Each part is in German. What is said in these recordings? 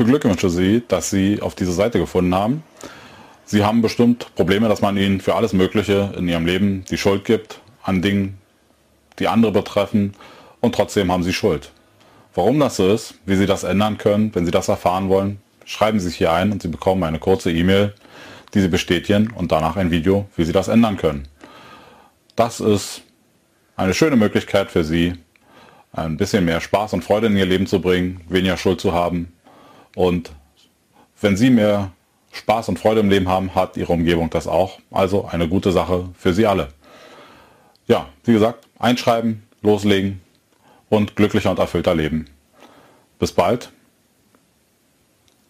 beglückwünsche Sie, dass Sie auf diese Seite gefunden haben. Sie haben bestimmt Probleme, dass man Ihnen für alles Mögliche in Ihrem Leben die Schuld gibt, an Dingen, die andere betreffen, und trotzdem haben Sie Schuld. Warum das so ist, wie Sie das ändern können, wenn Sie das erfahren wollen, schreiben Sie sich hier ein und Sie bekommen eine kurze E-Mail, die Sie bestätigen und danach ein Video, wie Sie das ändern können. Das ist eine schöne Möglichkeit für Sie, ein bisschen mehr Spaß und Freude in Ihr Leben zu bringen, weniger Schuld zu haben. Und wenn Sie mehr Spaß und Freude im Leben haben, hat Ihre Umgebung das auch. Also eine gute Sache für Sie alle. Ja, wie gesagt, einschreiben, loslegen und glücklicher und erfüllter leben. Bis bald.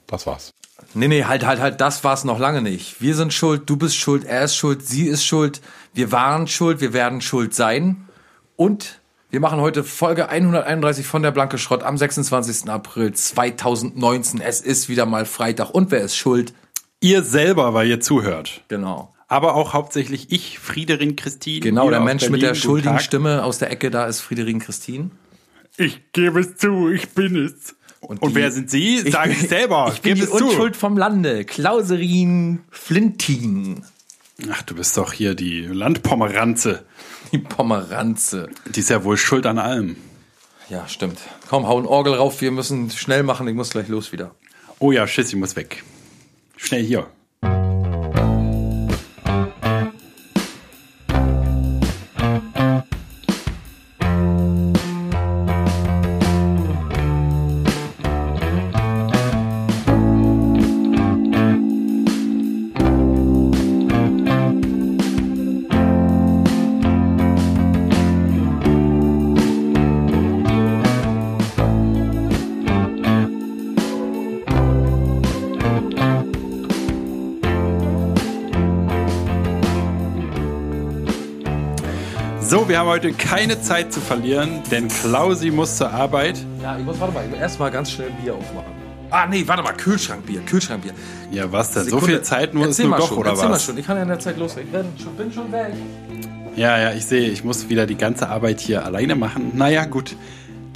Das war's. Nee, nee, halt, halt, halt, das war's noch lange nicht. Wir sind schuld, du bist schuld, er ist schuld, sie ist schuld, wir waren schuld, wir werden schuld sein. Und wir machen heute Folge 131 von der Blanke Schrott am 26. April 2019. Es ist wieder mal Freitag. Und wer ist schuld? Ihr selber, weil ihr zuhört. Genau. Aber auch hauptsächlich ich, Friederin Christine. Genau, der Mensch mit Berlin. der Guten schuldigen Tag. Stimme aus der Ecke, da ist Friederin Christine. Ich gebe es zu, ich bin es. Und, die- wer sind Sie? Sagen Sie selber. Ich bin die Gebe es zu. Unschuld vom Lande. Klauserin Flintin. Ach, du bist doch hier die Landpomeranze. Die Pomeranze. Die ist ja wohl schuld an allem. Ja, stimmt. Komm, hau ein Orgel rauf. Wir müssen schnell machen. Ich muss gleich los wieder. Oh ja, Schiss, ich muss weg. Schnell hier. So, wir haben heute keine Zeit zu verlieren, denn Klausi muss zur Arbeit. Ja, ich muss, warte mal, ich muss erstmal ganz schnell Bier aufmachen. Ah, nee, warte mal, Kühlschrankbier, Kühlschrankbier. Ja, was denn? So Sekunde. viel Zeit nur ist Erzähl nur mal doch, schon, oder erzähl mal was? schon. Ich kann ja in der Zeit losreden. Ich bin schon, bin schon weg. Ja, ja, ich sehe, ich muss wieder die ganze Arbeit hier alleine machen. Naja, gut.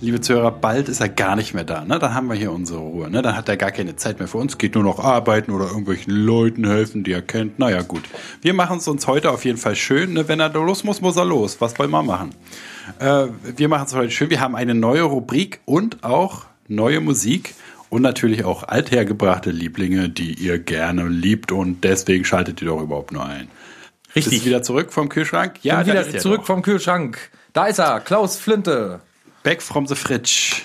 Liebe Zuhörer, bald ist er gar nicht mehr da. Ne? Dann haben wir hier unsere Ruhe. Ne? Dann hat er gar keine Zeit mehr für uns. Geht nur noch arbeiten oder irgendwelchen Leuten helfen, die er kennt. Naja, gut. Wir machen es uns heute auf jeden Fall schön. Ne? Wenn er da los muss, muss er los. Was wollen wir machen? Äh, wir machen es heute schön. Wir haben eine neue Rubrik und auch neue Musik. Und natürlich auch althergebrachte Lieblinge, die ihr gerne liebt. Und deswegen schaltet ihr doch überhaupt nur ein. Bist du wieder zurück vom Kühlschrank? Ja, da wieder ist er zurück doch. vom Kühlschrank. Da ist er, Klaus Flinte. Back from the fridge.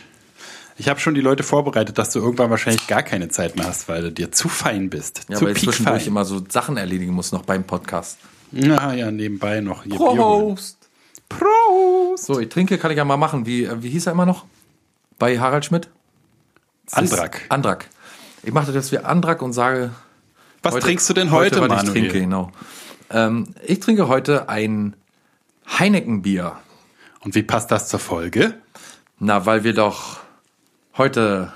Ich habe schon die Leute vorbereitet, dass du irgendwann wahrscheinlich gar keine Zeit mehr hast, weil du dir zu fein bist. Ja, zu weil ich zwischendurch immer so Sachen erledigen muss noch beim Podcast. Ja, ja, nebenbei noch hier. Prost! Prost! So, ich trinke, kann ich ja mal machen. Wie, äh, wie hieß er immer noch? Bei Harald Schmidt? Andrak. Andrak. Ich mache das jetzt wie Andrak und sage. Was trinkst du denn heute, was Manuel? ich trinke, genau. Ähm, ich trinke heute ein Heineken-Bier. Und wie passt das zur Folge? Na, weil wir doch heute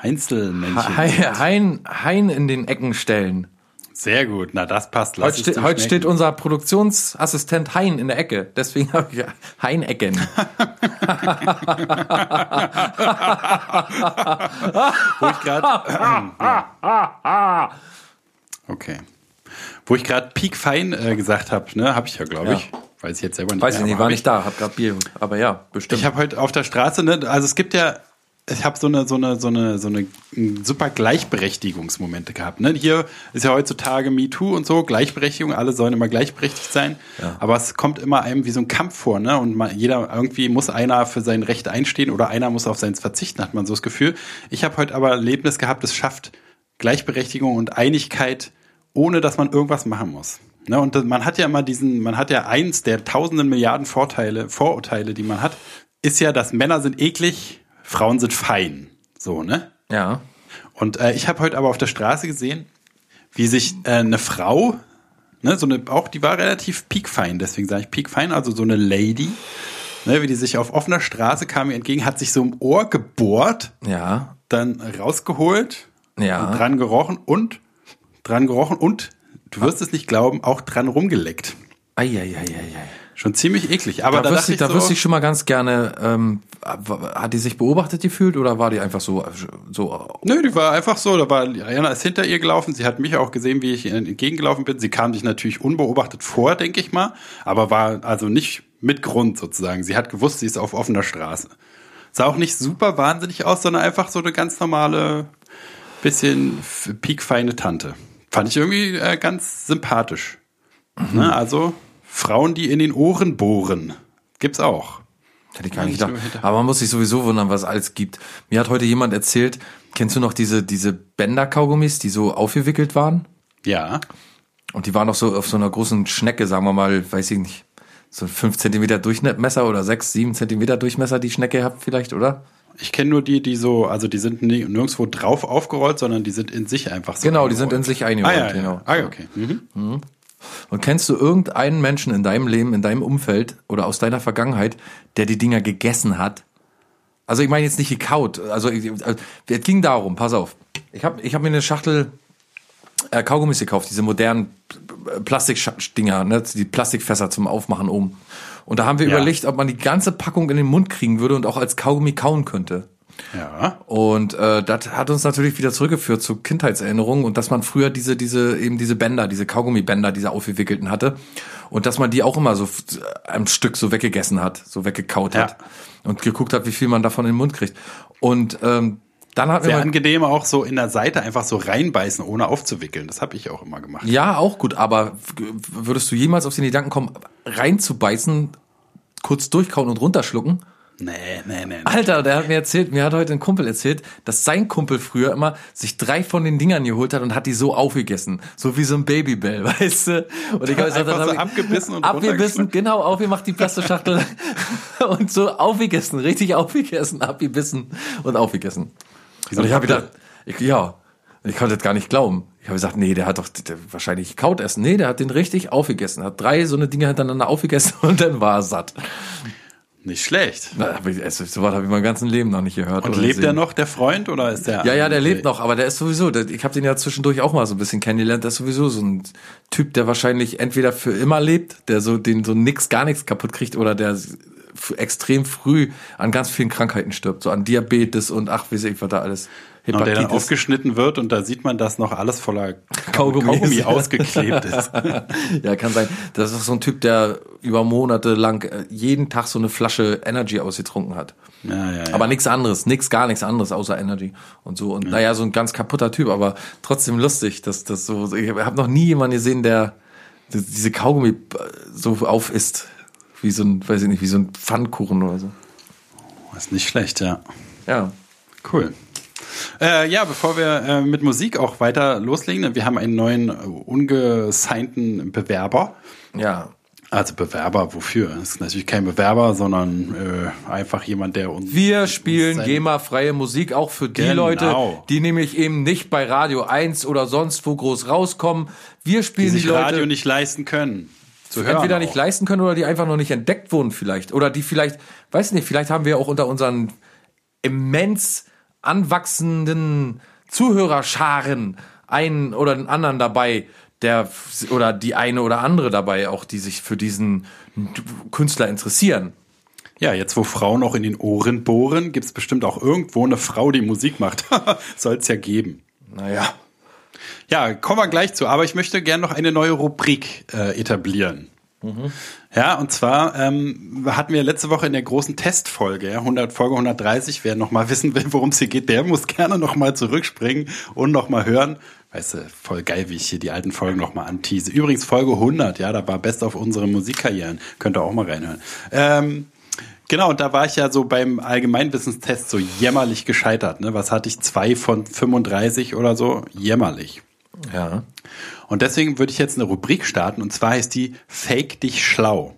Einzelmännchen. Hein, Hein, Hein in den Ecken stellen. Sehr gut, na das passt. Lass Heute, ste heute steht unser Produktionsassistent Hein in der Ecke. Deswegen habe ich Heinecken. Wo ich gerade. okay. Wo ich gerade piekfein äh, gesagt habe, ne, habe ich ja, glaube ich. Weiß ich jetzt selber nicht. Weiß ich nicht, war nicht da, hab grad Bier. Aber ja, bestimmt. Ich habe heute auf der Straße, ne, also es gibt ja, ich habe so eine, so eine, so eine, so eine mm, super Gleichberechtigungsmomente gehabt. Ne? Hier ist ja heutzutage MeToo und so, Gleichberechtigung, alle sollen immer gleichberechtigt sein. Aber es kommt immer einem wie so ein Kampf vor, ne? Und man, jeder irgendwie muss einer für sein Recht einstehen oder einer muss auf seins verzichten, hat man so das Gefühl. Ich habe heute aber Erlebnis gehabt, es schafft Gleichberechtigung und Einigkeit, ohne dass man irgendwas machen muss. Ne, und man hat ja immer diesen, man hat ja eins der tausenden Milliarden Vorteile, Vorurteile, die man hat, ist ja, dass Männer sind eklig, Frauen sind fein. So, ne? ja. Und äh, ich habe heute aber auf der Straße gesehen, wie sich äh, eine Frau, ne, so eine, auch die war relativ piekfein, deswegen sage ich piekfein, also so eine Lady, ne, wie die sich auf offener Straße kam mir entgegen, hat sich so im Ohr gebohrt, Ja. dann rausgeholt, Ja. und dran gerochen und dran gerochen und du wirst es nicht glauben, auch dran rumgeleckt. Eieieiei. Schon ziemlich eklig. Aber da da, wüsste ich, da wüsste so, ich schon mal ganz gerne, ähm, hat die sich beobachtet gefühlt oder war die einfach so, so Nö, die war einfach so, da war Ariana ist hinter ihr gelaufen, sie hat mich auch gesehen, wie ich ihr entgegengelaufen bin. Sie kam sich natürlich unbeobachtet vor, denke ich mal, aber war also nicht mit Grund sozusagen. Sie hat gewusst, sie ist auf offener Straße. Sah auch nicht super wahnsinnig aus, sondern einfach so eine ganz normale, bisschen piekfeine Tante. Fand ich irgendwie äh, ganz sympathisch. Ne? Also Frauen, die in den Ohren bohren, gibt's auch. Hätte ich gar nicht gedacht. Aber man muss sich sowieso wundern, was es alles gibt. Mir hat heute jemand erzählt, kennst du noch diese, diese Bänder-Kaugummis, die so aufgewickelt waren? Ja. Und die waren noch so auf so einer großen Schnecke, sagen wir mal, weiß ich nicht, so fünf Zentimeter Durchmesser oder sechs, sieben Zentimeter Durchmesser die Schnecke habt vielleicht, oder? Ich kenne nur die, die so, also die sind nirgendwo drauf aufgerollt, sondern die sind in sich einfach so. Genau, die sind in eingerollt. sich Ah, eingerollt, ja, genau. ja. Ah, ja, okay. Mhm. Und kennst du irgendeinen Menschen in deinem Leben, in deinem Umfeld oder aus deiner Vergangenheit, der die Dinger gegessen hat? Also ich meine jetzt nicht gekaut. Also also, es ging darum, pass auf. Ich habe ich hab mir eine Schachtel äh, Kaugummis gekauft, diese modernen Plastikdinger, ne, die Plastikfässer zum Aufmachen oben. Und da haben wir Ja. überlegt, ob man die ganze Packung in den Mund kriegen würde und auch als Kaugummi kauen könnte. Ja. Und äh, das hat uns natürlich wieder zurückgeführt zu Kindheitserinnerungen und dass man früher diese, diese, eben diese Bänder, diese Kaugummibänder, diese aufgewickelten hatte. Und dass man die auch immer so am Stück so weggegessen hat, so weggekaut Ja. hat. Und geguckt hat, wie viel man davon in den Mund kriegt. Und ähm, dann hat Sehr angenehm auch so in der Seite einfach so reinbeißen, ohne aufzuwickeln. Das habe ich auch immer gemacht. ja, auch gut, aber würdest du jemals auf den Gedanken kommen, reinzubeißen, kurz durchkauen und runterschlucken? Nee, nee, nee. nee. Alter, der hat mir erzählt, mir hat heute ein Kumpel erzählt, dass sein Kumpel früher immer sich drei von den Dingern geholt hat und hat die so aufgegessen. So wie so ein Babybell, weißt du? Und ich habe gesagt, dann so hab abgebissen und Abgebissen, genau, aufgemacht die Plastischachtel und so aufgegessen, richtig aufgegessen, abgebissen und aufgegessen. Und ich habe gedacht, ich, ja, ich konnte das gar nicht glauben. Ich habe gesagt, nee, der hat doch der, wahrscheinlich kaut essen. Nee, der hat den richtig aufgegessen. Hat drei so eine Dinge hintereinander aufgegessen und dann war er satt. Nicht schlecht. Na, hab ich- also, So was habe ich mein ganzes Leben noch nicht gehört. Und lebt der noch, der Freund, oder ist der? Ja, ja, der lebt noch, aber der ist sowieso, der, ich habe den ja zwischendurch auch mal so ein bisschen kennengelernt, der ist sowieso so ein Typ, der wahrscheinlich entweder für immer lebt, der so den so nix, gar nichts kaputt kriegt oder der extrem früh an ganz vielen Krankheiten stirbt, so an Diabetes und ach, wie sehe ich was da alles. Und der dann Hepatitis. aufgeschnitten wird und da sieht man, dass noch alles voller Kaugummi Kaugummi ausgeklebt ist. ja, kann sein. Das ist so ein Typ, der über Monate lang äh, jeden Tag so eine Flasche Energy ausgetrunken hat. Ja, ja, ja. Aber nichts anderes, nichts, gar nichts anderes außer Energy und so. Und naja, so ein ganz kaputter Typ, aber trotzdem lustig, dass das so. Ich habe noch nie jemanden gesehen, der diese Kaugummi äh, so auf isst. Wie so ein, weiß ich nicht, wie so ein Pfannkuchen oder so. ist nicht schlecht, ja. Ja. Cool. Äh, ja, bevor wir äh, mit Musik auch weiter loslegen, wir haben einen neuen äh, ungesignten Bewerber. Ja. Also Bewerber, wofür? Das ist natürlich kein Bewerber, sondern äh, einfach jemand, der uns. Wir spielen GEMA-freie Musik auch für die Genau. Leute, die nämlich eben nicht bei Radio 1 oder sonst wo groß rauskommen. Wir die spielen die, sich Leute, Radio nicht leisten können. Zu hören entweder auch. nicht leisten können oder die einfach noch nicht entdeckt wurden vielleicht. Oder die vielleicht, weiß nicht, vielleicht haben wir auch unter unseren immens anwachsenden Zuhörerscharen einen oder den anderen dabei, der oder die eine oder andere dabei auch, die sich für diesen Künstler interessieren. Ja, jetzt wo Frauen auch in den Ohren bohren, gibt's bestimmt auch irgendwo eine Frau, die Musik macht. Soll's ja geben. Naja. Ja, kommen wir gleich zu. Aber ich möchte gerne noch eine neue Rubrik äh, etablieren. Ja, und zwar ähm, hatten wir letzte Woche in der großen Testfolge, ja, 100, Folge 130, wer noch mal wissen will, worum es hier geht, der muss gerne noch mal zurückspringen und noch mal hören. Weißt du, voll geil, wie ich hier die alten Folgen noch mal antease. Übrigens Folge 100, ja, da war Best auf unsere Musikkarrieren. Könnt ihr auch mal reinhören. Ähm, Genau, und da war ich ja so beim Allgemeinwissenstest so jämmerlich gescheitert. Ne? Was hatte ich? Zwei von 35 oder so? Jämmerlich. Ja. Und deswegen würde ich jetzt eine Rubrik starten und zwar heißt die Fake dich schlau.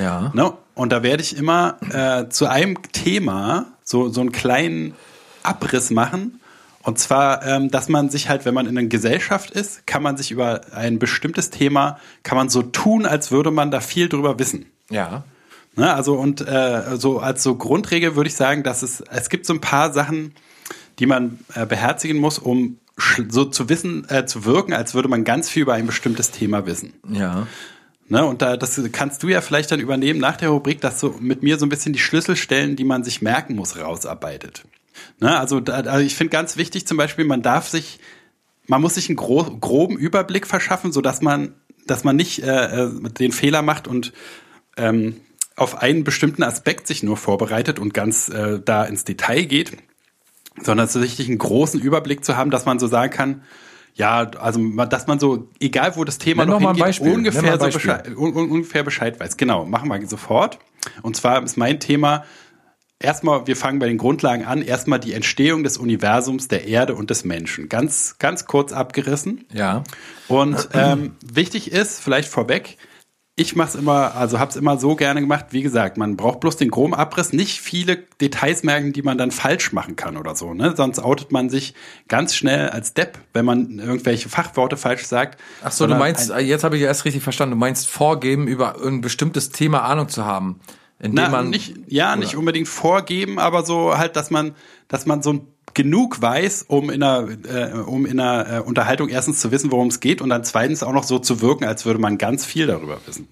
Ja. Ne? Und da werde ich immer äh, zu einem Thema so, so einen kleinen Abriss machen. Und zwar, ähm, dass man sich halt, wenn man in einer Gesellschaft ist, kann man sich über ein bestimmtes Thema, kann man so tun, als würde man da viel drüber wissen. Ja. Ne, also und äh, so als so Grundregel würde ich sagen, dass es es gibt so ein paar Sachen, die man äh, beherzigen muss, um so zu wissen, äh, zu wirken, als würde man ganz viel über ein bestimmtes Thema wissen. Ja. Ne, und da, das kannst du ja vielleicht dann übernehmen nach der Rubrik, dass du mit mir so ein bisschen die Schlüsselstellen, die man sich merken muss, rausarbeitet. Ne, also, da, also ich finde ganz wichtig zum Beispiel, man darf sich, man muss sich einen gro groben Überblick verschaffen, so dass man, dass man nicht äh, äh, den Fehler macht und ähm, auf einen bestimmten Aspekt sich nur vorbereitet und ganz äh, da ins Detail geht, sondern so richtig einen großen Überblick zu haben, dass man so sagen kann, ja, also dass man so, egal wo das Thema Nenn noch ein hingeht, ungefähr, so. Bescheid, un, un, ungefähr Bescheid weiß. Genau, machen wir sofort. Und zwar ist mein Thema erstmal, wir fangen bei den Grundlagen an, erstmal die Entstehung des Universums, der Erde und des Menschen. Ganz, ganz kurz abgerissen. Ja. Und ähm, wichtig ist, vielleicht vorweg, ich mache es immer, also habe es immer so gerne gemacht, wie gesagt, man braucht bloß den groben Abriss, nicht viele Details merken, die man dann falsch machen kann oder so. Ne? Sonst outet man sich ganz schnell als Depp, wenn man irgendwelche Fachworte falsch sagt. Ach so, du meinst, ein- jetzt habe ich erst richtig verstanden, du meinst vorgeben, über ein bestimmtes Thema Ahnung zu haben. Indem Na, man, nicht, ja, nicht unbedingt vorgeben, aber so halt, dass man, dass man so genug weiß, um in einer, äh, um in einer äh, Unterhaltung erstens zu wissen, worum es geht und dann zweitens auch noch so zu wirken, als würde man ganz viel darüber wissen.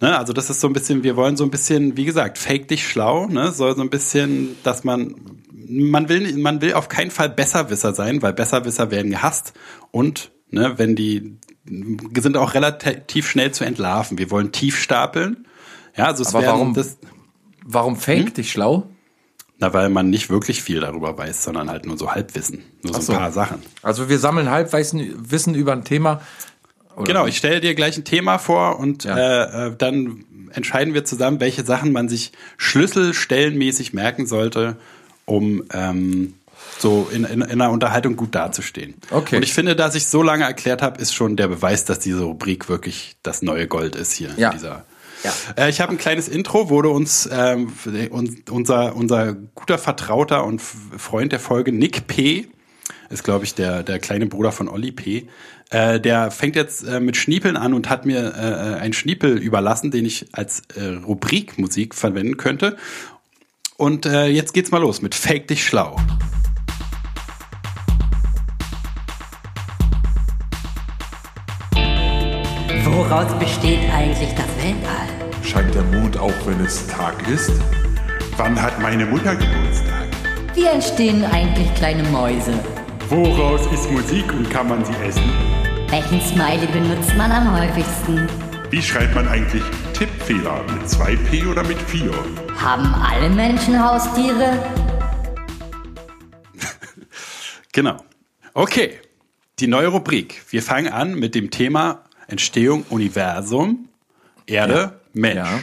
Ne, also das ist so ein bisschen, wir wollen so ein bisschen, wie gesagt, fake dich schlau, ne, soll so ein bisschen, dass man, man will, man will auf keinen Fall Besserwisser sein, weil Besserwisser werden gehasst und, ne, wenn die, sind auch relativ schnell zu entlarven. Wir wollen tief stapeln. Ja, also es Aber werden warum- das, warum fake Hm? dich schlau? Na, weil man nicht wirklich viel darüber weiß, sondern halt nur so Halbwissen. Nur so so. ein paar Sachen. Also wir sammeln halbweisen Wissen über ein Thema. Oder Genau, ich stelle dir gleich ein Thema vor und Ja. äh, äh, dann entscheiden wir zusammen, welche Sachen man sich schlüsselstellenmäßig merken sollte, um ähm, so in, in, in einer Unterhaltung gut dazustehen. Okay. Und ich finde, dass ich so lange erklärt habe, ist schon der Beweis, dass diese Rubrik wirklich das neue Gold ist hier. Ja. In dieser Ja. Äh, ich habe ein kleines Intro, wurde uns ähm, un, unser, unser guter Vertrauter und Freund der Folge, Nick P., ist, glaube ich, der, der kleine Bruder von Olli P., äh, der fängt jetzt äh, mit Schniepeln an und hat mir äh, einen Schniepel überlassen, den ich als äh, Rubrikmusik verwenden könnte. Und äh, jetzt geht's mal los mit Fake dich schlau. Woraus besteht eigentlich das Weltall? Scheint der Mond auch, wenn es Tag ist? Wann hat meine Mutter Geburtstag? Wie entstehen eigentlich kleine Mäuse? Woraus ist Musik und kann man sie essen? Welchen Smiley benutzt man am häufigsten? Wie schreibt man eigentlich Tippfehler? Mit 2P oder mit 4? Haben alle Menschen Haustiere? Genau. Okay, die neue Rubrik. Wir fangen an mit dem Thema Entstehung Universum, Erde, Mensch. Ja.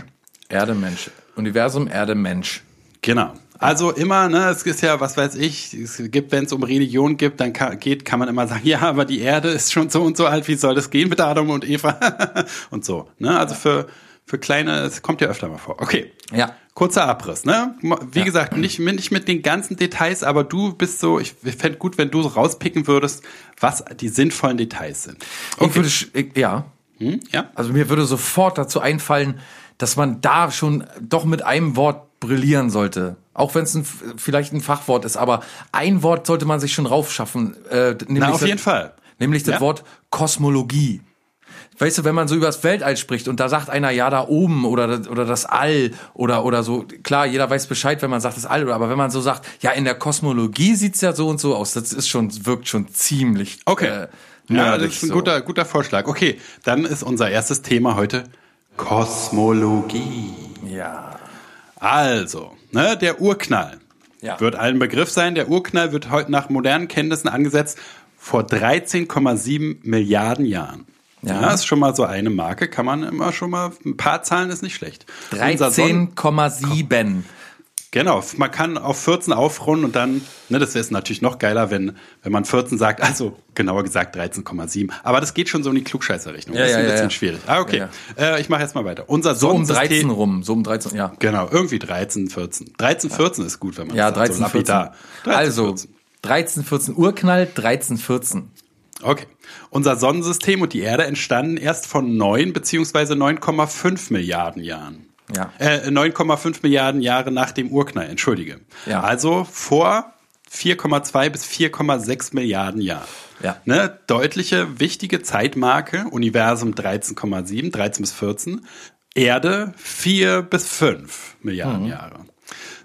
Erde, Mensch. Universum, Erde, Mensch. Genau. Also immer, ne, es ist ja, was weiß ich, es gibt, wenn es um Religion gibt, dann kann, geht, kann man immer sagen, ja, aber die Erde ist schon so und so alt, wie soll das gehen mit Adam und Eva? und so. Ne? Also für, für kleine, es kommt ja öfter mal vor. Okay. Ja. Kurzer Abriss, ne? Wie Ja. gesagt, nicht, nicht mit den ganzen Details, aber du bist so, ich fände gut, wenn du so rauspicken würdest, was die sinnvollen Details sind. Ich würde, ich, ja. Hm? Ja? Also mir würde sofort dazu einfallen, dass man da schon doch mit einem Wort brillieren sollte. Auch wenn es ein, vielleicht ein Fachwort ist, aber ein Wort sollte man sich schon raufschaffen. Äh, nämlich Na, auf das- jeden Fall. Nämlich das Ja. Wort Kosmologie. Weißt du, wenn man so übers Weltall spricht und da sagt einer, ja, da oben oder, das- oder das All oder, oder so, klar, jeder weiß Bescheid, wenn man sagt das All, aber wenn man so sagt, ja, in der Kosmologie sieht's ja so und so aus, das ist schon, wirkt schon ziemlich, Okay. äh, ja, das ist ein so. guter, guter Vorschlag. Okay, dann ist unser erstes Thema heute Kosmologie. Ja. Also, ne, der Urknall Ja. wird allen Begriff sein. Der Urknall wird heute nach modernen Kenntnissen angesetzt vor 13,7 Milliarden Jahren. Ja. Ja. ist schon mal so eine Marke, kann man immer schon mal, ein paar Zahlen ist nicht schlecht. Unser Sonnen- 13,7. Genau, man kann auf 14 aufrunden und dann, ne, das wäre natürlich noch geiler, wenn, wenn man 14 sagt, also genauer gesagt 13,7. Aber das geht schon so in die Klugscheißer-Richtung. Ja, das ist ja, ein ja, bisschen ja. schwierig. Ah, okay. Äh, ich mache jetzt mal weiter. Unser So um Sonnensystem- 13 rum, so um 13, ja. Genau, irgendwie 13, 14. 13, 14 ist gut, wenn man Ja, sagt, 13, so lapidar. 14. 13, Also, 14. 13, 14 Urknall, 13, 14. Okay. Unser Sonnensystem und die Erde entstanden erst von 9 beziehungsweise 9,5 Milliarden Jahren. Ja. Äh, 9,5 Milliarden Jahre nach dem Urknall, entschuldige. Ja. Also vor 4,2 bis 4,6 Milliarden Jahren. Ja. Ne, deutliche, wichtige Zeitmarke. Universum 13,7, 13 bis 14. Erde 4 bis 5 Milliarden Jahre.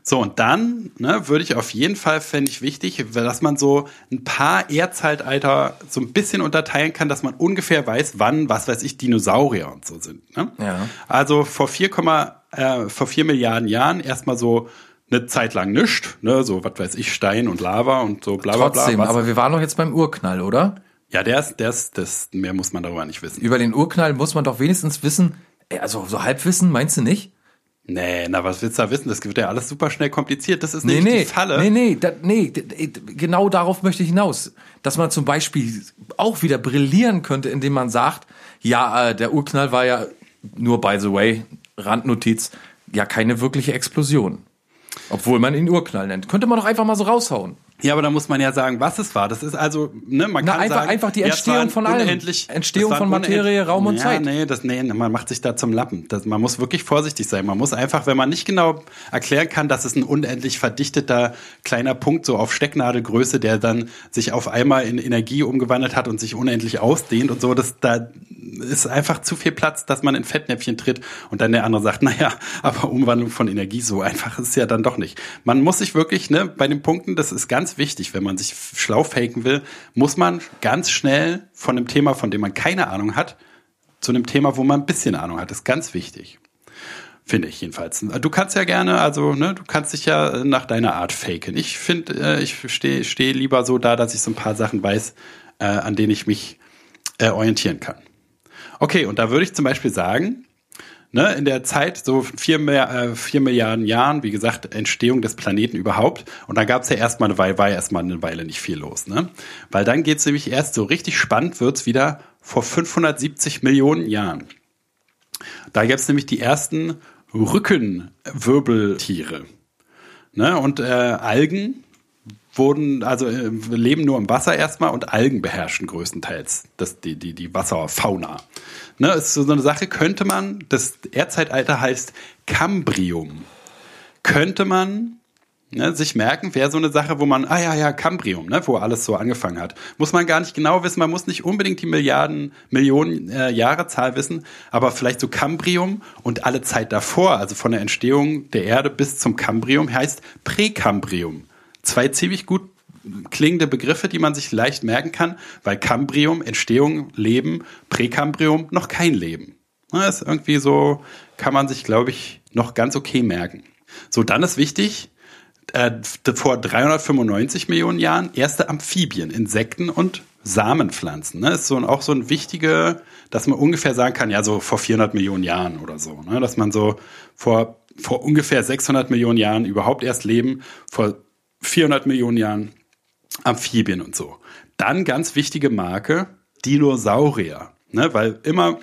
So, und dann ne, würde ich auf jeden Fall, fände ich wichtig, dass man so ein paar Erdzeitalter so ein bisschen unterteilen kann, dass man ungefähr weiß, wann, was weiß ich, Dinosaurier und so sind. Ne? Ja. Also vor 4, äh, vor 4 Milliarden Jahren erstmal so eine Zeit lang nischt, ne, so was weiß ich, Stein und Lava und so bla bla bla. Trotzdem, aber wir waren doch jetzt beim Urknall, oder? ja, der ist, der ist, das, mehr muss man darüber nicht wissen. Über den Urknall muss man doch wenigstens wissen, also so Halbwissen, meinst du nicht? Nee, na, was willst du da wissen? Das wird ja alles super schnell kompliziert. Das ist Nee, nämlich nee, die Falle. nee, nee, da, nee, genau darauf möchte ich hinaus. Dass man zum Beispiel auch wieder brillieren könnte, indem man sagt, ja, äh, der Urknall war ja, nur by the way, Randnotiz, ja keine wirkliche Explosion. Obwohl man ihn Urknall nennt. Könnte man doch einfach mal so raushauen. Ja, aber da muss man ja sagen, was es war. Das ist also, ne, man Na, kann einfach- sagen, einfach die ja, Entstehung waren von allem. Entstehung von Materie, Raum und ja, Zeit. Nee, das, nee, man macht sich da zum Lappen. Das, man muss wirklich vorsichtig sein. Man muss einfach, wenn man nicht genau erklären kann, dass es ein unendlich verdichteter kleiner Punkt so auf Stecknadelgröße, der dann sich auf einmal in Energie umgewandelt hat und sich unendlich ausdehnt und so, das, da ist einfach zu viel Platz, dass man in Fettnäpfchen tritt und dann der andere sagt, naja, aber Umwandlung von Energie, so einfach ist es ja dann doch nicht. Man muss sich wirklich, ne, bei den Punkten, das ist ganz wichtig, wenn man sich schlau faken will, muss man ganz schnell von einem Thema, von dem man keine Ahnung hat, zu einem Thema, wo man ein bisschen Ahnung hat. Das ist ganz wichtig. Finde ich jedenfalls. Du kannst ja gerne, also, ne, du kannst dich ja nach deiner Art faken. Ich finde, äh, ich stehe steh lieber so da, dass ich so ein paar Sachen weiß, äh, an denen ich mich äh, orientieren kann. Okay, und da würde ich zum Beispiel sagen, ne, in der Zeit, so vier, äh, vier Milliarden Jahren, wie gesagt, Entstehung des Planeten überhaupt. Und da gab es ja erstmal eine Weile, war erstmal eine Weile nicht viel los, ne? Weil dann geht's nämlich erst so richtig spannend wird's wieder vor 570 Millionen Jahren. Da gab's nämlich die ersten Rückenwirbeltiere. Ne? Und äh, Algen wurden, also äh, leben nur im Wasser erstmal und Algen beherrschen größtenteils das, die, die, die Wasserfauna. Ne, ist so eine Sache, könnte man, das Erdzeitalter heißt Kambrium. Könnte man ne, sich merken, wäre so eine Sache, wo man, ah ja, ja, Kambrium, ne, wo alles so angefangen hat. Muss man gar nicht genau wissen, man muss nicht unbedingt die Milliarden, Millionen äh, Jahrezahl wissen, aber vielleicht so Kambrium und alle Zeit davor, also von der Entstehung der Erde bis zum Kambrium, heißt Präkambrium. Zwei ziemlich gut klingende Begriffe, die man sich leicht merken kann, weil Kambrium, Entstehung, Leben, Präkambrium, noch kein Leben. Das ist irgendwie so, kann man sich, glaube ich, noch ganz okay merken. So, dann ist wichtig, äh, vor 395 Millionen Jahren erste Amphibien, Insekten und Samenpflanzen. Ne? Ist so ein, auch so ein wichtige, dass man ungefähr sagen kann, ja, so vor 400 Millionen Jahren oder so. Ne? Dass man so vor, vor ungefähr 600 Millionen Jahren überhaupt erst leben, vor 400 Millionen Jahren Amphibien und so. Dann ganz wichtige Marke, Dinosaurier. Ne? Weil immer,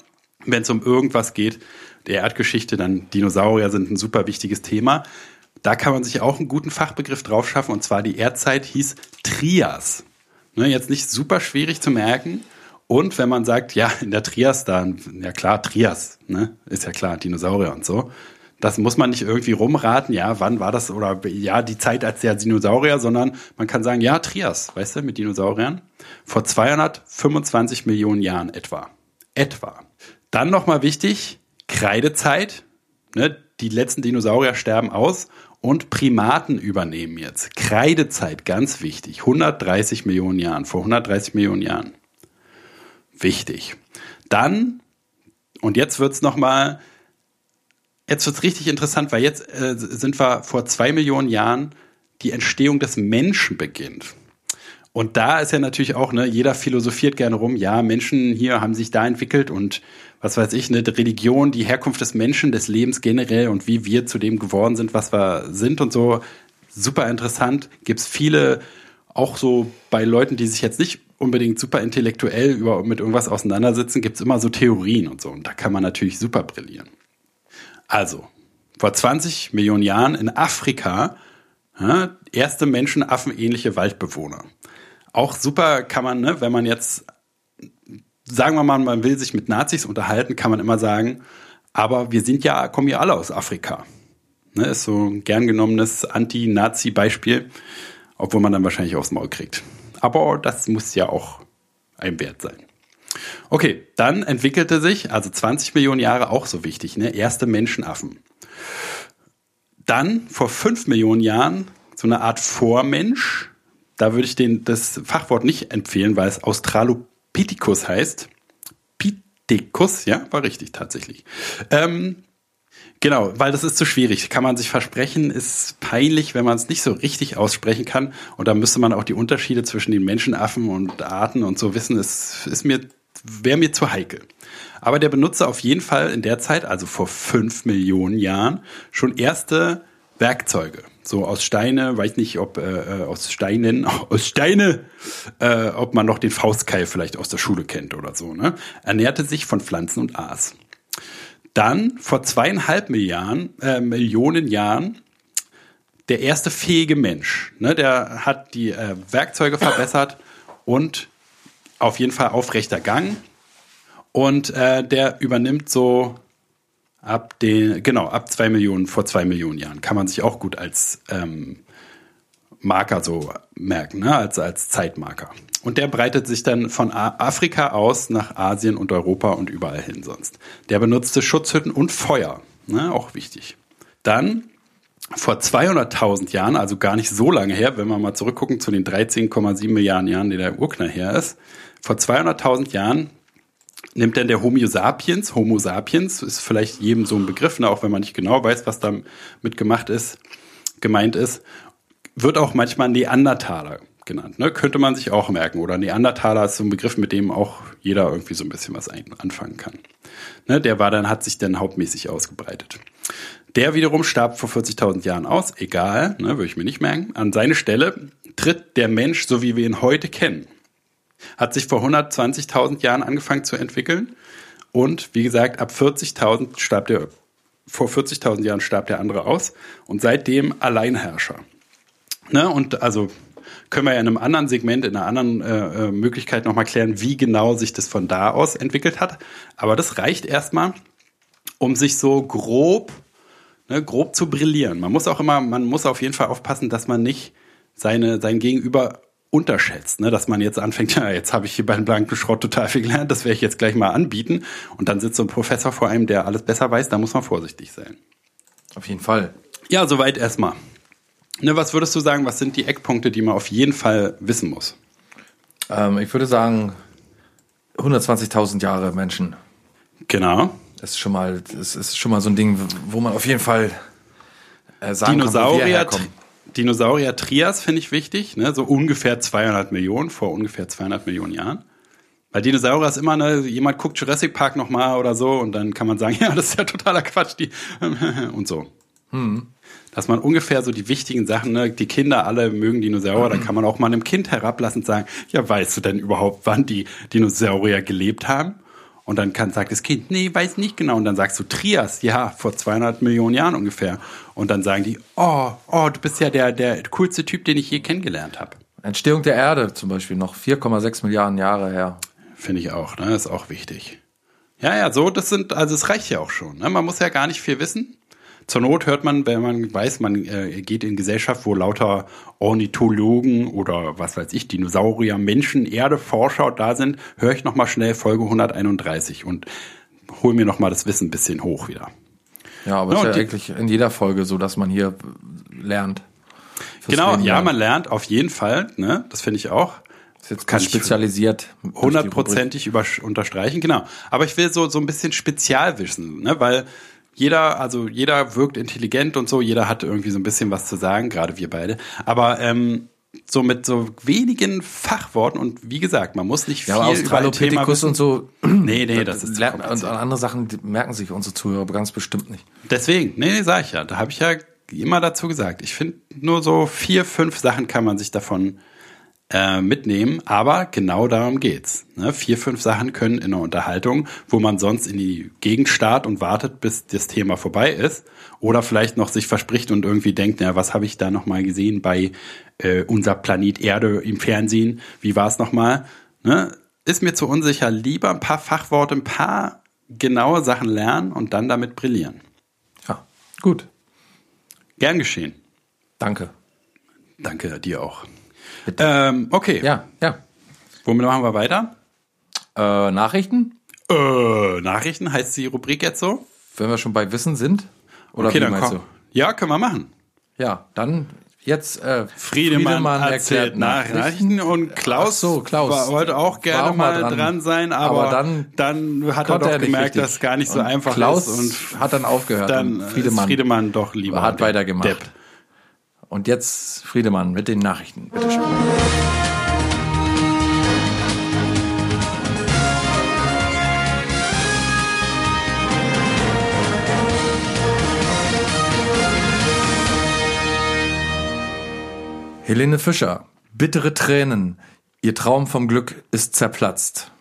wenn es um irgendwas geht, der Erdgeschichte, dann Dinosaurier sind ein super wichtiges Thema. Da kann man sich auch einen guten Fachbegriff drauf schaffen, und zwar die Erdzeit hieß Trias. Ne, jetzt nicht super schwierig zu merken. Und wenn man sagt, ja, in der Trias dann, ja klar, Trias, ne, ist ja klar, Dinosaurier und so. Das muss man nicht irgendwie rumraten, ja, wann war das, oder ja, die Zeit als der Dinosaurier, sondern man kann sagen, ja, Trias, weißt du, mit Dinosauriern. Vor 225 Millionen Jahren etwa. Etwa. Dann nochmal wichtig, Kreidezeit, ne, die letzten Dinosaurier sterben aus und Primaten übernehmen jetzt. Kreidezeit, ganz wichtig. 130 Millionen Jahren, vor 130 Millionen Jahren. Wichtig. Dann, und jetzt wird's noch mal, jetzt wird's richtig interessant, weil jetzt äh, sind wir vor zwei Millionen Jahren, die Entstehung des Menschen beginnt. Und da ist ja natürlich auch, ne, jeder philosophiert gerne rum, ja, Menschen hier haben sich da entwickelt und was weiß ich, eine Religion, die Herkunft des Menschen, des Lebens generell und wie wir zu dem geworden sind, was wir sind und so. Super interessant. Gibt's viele, auch so bei Leuten, die sich jetzt nicht unbedingt super intellektuell über, mit irgendwas auseinandersetzen, gibt's immer so Theorien und so. Und da kann man natürlich super brillieren. Also, vor 20 Millionen Jahren in Afrika, ja, erste menschenaffenähnliche Waldbewohner. Auch super kann man, ne, wenn man jetzt, sagen wir mal, man will sich mit Nazis unterhalten, kann man immer sagen, aber wir sind ja, kommen ja alle aus Afrika. Ne, ist so ein gern genommenes Anti-Nazi-Beispiel. obwohl man dann wahrscheinlich aufs Maul kriegt. Aber das muss ja auch ein Wert sein. Okay, dann entwickelte sich, also 20 Millionen Jahre auch so wichtig, ne? erste Menschenaffen. Dann vor 5 Millionen Jahren so eine Art Vormensch. Da würde ich den, das Fachwort nicht empfehlen, weil es Australopithecus heißt. Pithecus, ja, war richtig tatsächlich. Ähm, Genau, weil das ist zu schwierig. Kann man sich versprechen, ist peinlich, wenn man es nicht so richtig aussprechen kann. Und da müsste man auch die Unterschiede zwischen den Menschenaffen und Arten und so wissen. Es ist mir, wäre mir zu heikel. Aber der benutze auf jeden Fall in der Zeit, also vor fünf Millionen Jahren, schon erste Werkzeuge. So aus Steine, weiß nicht, ob äh, aus Steinen, aus Steine, äh, ob man noch den Faustkeil vielleicht aus der Schule kennt oder so. Ne? Ernährte sich von Pflanzen und Aas. Dann vor zweieinhalb Milliarden, äh, Millionen Jahren der erste fähige Mensch. Ne, der hat die äh, Werkzeuge verbessert und auf jeden Fall aufrechter Gang. Und äh, der übernimmt so ab den, genau, ab zwei Millionen, vor zwei Millionen Jahren. Kann man sich auch gut als ähm, Marker so merken, ne? als, als Zeitmarker. Und der breitet sich dann von Afrika aus nach Asien und Europa und überall hin sonst. Der benutzte Schutzhütten und Feuer, ne? auch wichtig. Dann vor 200.000 Jahren, also gar nicht so lange her, wenn wir mal zurückgucken zu den 13,7 Milliarden Jahren, die der Urknall her ist, vor 200.000 Jahren nimmt dann der Homo sapiens, Homo sapiens, ist vielleicht jedem so ein Begriff, ne, auch wenn man nicht genau weiß, was damit gemacht ist, gemeint ist, wird auch manchmal Neandertaler genannt. Ne? Könnte man sich auch merken. Oder Neandertaler ist so ein Begriff, mit dem auch jeder irgendwie so ein bisschen was anfangen kann. Ne? Der war dann, hat sich dann hauptmäßig ausgebreitet. Der wiederum starb vor 40.000 Jahren aus. Egal, ne, würde ich mir nicht merken. An seine Stelle tritt der Mensch, so wie wir ihn heute kennen. Hat sich vor 120.000 Jahren angefangen zu entwickeln. Und wie gesagt, ab 40.000 starb der, vor 40.000 Jahren starb der andere aus. Und seitdem Alleinherrscher. Ne? Und also können wir ja in einem anderen Segment, in einer anderen äh, äh Möglichkeit nochmal klären, wie genau sich das von da aus entwickelt hat. Aber das reicht erstmal, um sich so grob, ne, grob zu brillieren. Man muss auch immer, man muss auf jeden Fall aufpassen, dass man nicht seine, sein Gegenüber unterschätzt, ne? dass man jetzt anfängt, ja, jetzt habe ich hier beim blanken Schrott total viel gelernt, das werde ich jetzt gleich mal anbieten und dann sitzt so ein Professor vor einem, der alles besser weiß, da muss man vorsichtig sein. Auf jeden Fall. Ja, soweit erstmal. Ne, was würdest du sagen, was sind die Eckpunkte, die man auf jeden Fall wissen muss? Ähm, ich würde sagen 120.000 Jahre Menschen. Genau. Das ist schon mal, das ist schon mal so ein Ding, wo man auf jeden Fall äh, sagen Dinosaurier, kann, Dinosaurier Trias finde ich wichtig, ne? so ungefähr 200 Millionen, vor ungefähr 200 Millionen Jahren. Weil Dinosaurier ist immer, ne, jemand guckt Jurassic Park nochmal oder so und dann kann man sagen, ja, das ist ja totaler Quatsch, die und so. Hm dass man ungefähr so die wichtigen Sachen, ne, die Kinder alle mögen Dinosaurier, da kann man auch mal einem Kind herablassend sagen, ja, weißt du denn überhaupt, wann die Dinosaurier gelebt haben? Und dann kann, sagt das Kind, nee, weiß nicht genau. Und dann sagst du Trias, ja, vor 200 Millionen Jahren ungefähr. Und dann sagen die, oh, oh, du bist ja der, der coolste Typ, den ich je kennengelernt habe. Entstehung der Erde zum Beispiel noch 4,6 Milliarden Jahre her. Finde ich auch, ne? ist auch wichtig. Ja, ja, so, das sind, also es reicht ja auch schon. Ne? Man muss ja gar nicht viel wissen. Zur Not hört man, wenn man weiß, man äh, geht in Gesellschaft, wo lauter Ornithologen oder was weiß ich, Dinosaurier, Menschen, Erde, Forscher da sind, höre ich nochmal schnell Folge 131 und hol mir nochmal das Wissen ein bisschen hoch wieder. Ja, aber es ja, ist ja eigentlich in jeder Folge so, dass man hier lernt. Genau, Leben ja, man lernt auf jeden Fall, ne? Das finde ich auch. Das ist jetzt kann spezialisiert. Hundertprozentig unterstreichen, genau. Aber ich will so, so ein bisschen Spezialwissen, ne? Weil jeder, also jeder wirkt intelligent und so, jeder hat irgendwie so ein bisschen was zu sagen, gerade wir beide. Aber ähm, so mit so wenigen Fachworten und wie gesagt, man muss nicht viel ja, über Thema wissen. und so. Nee, nee, das ist lernt, und andere Sachen merken sich unsere Zuhörer ganz bestimmt nicht. Deswegen, nee, nee, sag ich ja, da habe ich ja immer dazu gesagt. Ich finde nur so vier, fünf Sachen kann man sich davon äh, mitnehmen, aber genau darum geht's. Ne? Vier, fünf Sachen können in einer Unterhaltung, wo man sonst in die Gegend starrt und wartet, bis das Thema vorbei ist, oder vielleicht noch sich verspricht und irgendwie denkt, ja, was habe ich da nochmal gesehen bei äh, unser Planet Erde im Fernsehen? Wie war es nochmal? Ne? Ist mir zu unsicher. Lieber ein paar Fachworte, ein paar genaue Sachen lernen und dann damit brillieren. Ja, gut. Gern geschehen. Danke. Danke dir auch. Ähm, okay, Ja, ja. womit machen wir weiter? Äh, Nachrichten? Äh, Nachrichten heißt die Rubrik jetzt so? Wenn wir schon bei Wissen sind? Oder okay, wie dann meinst komm. du? Ja, können wir machen. Ja, dann jetzt äh, Friedemann, erzählt Nachrichten und Klaus, Ach so, Klaus. War, wollte auch gerne auch mal dran. dran. sein, aber, Aber dann dann hat er doch er gemerkt, dass es gar nicht so Und einfach Klaus ist und hat dann aufgehört. dann Friedemann, Friedemann, Friedemann doch lieber hat weitergemacht. Depp. Und jetzt Friedemann mit den Nachrichten. Bitte schön. Helene Fischer, bittere Tränen. Ihr Traum vom Glück ist zerplatzt.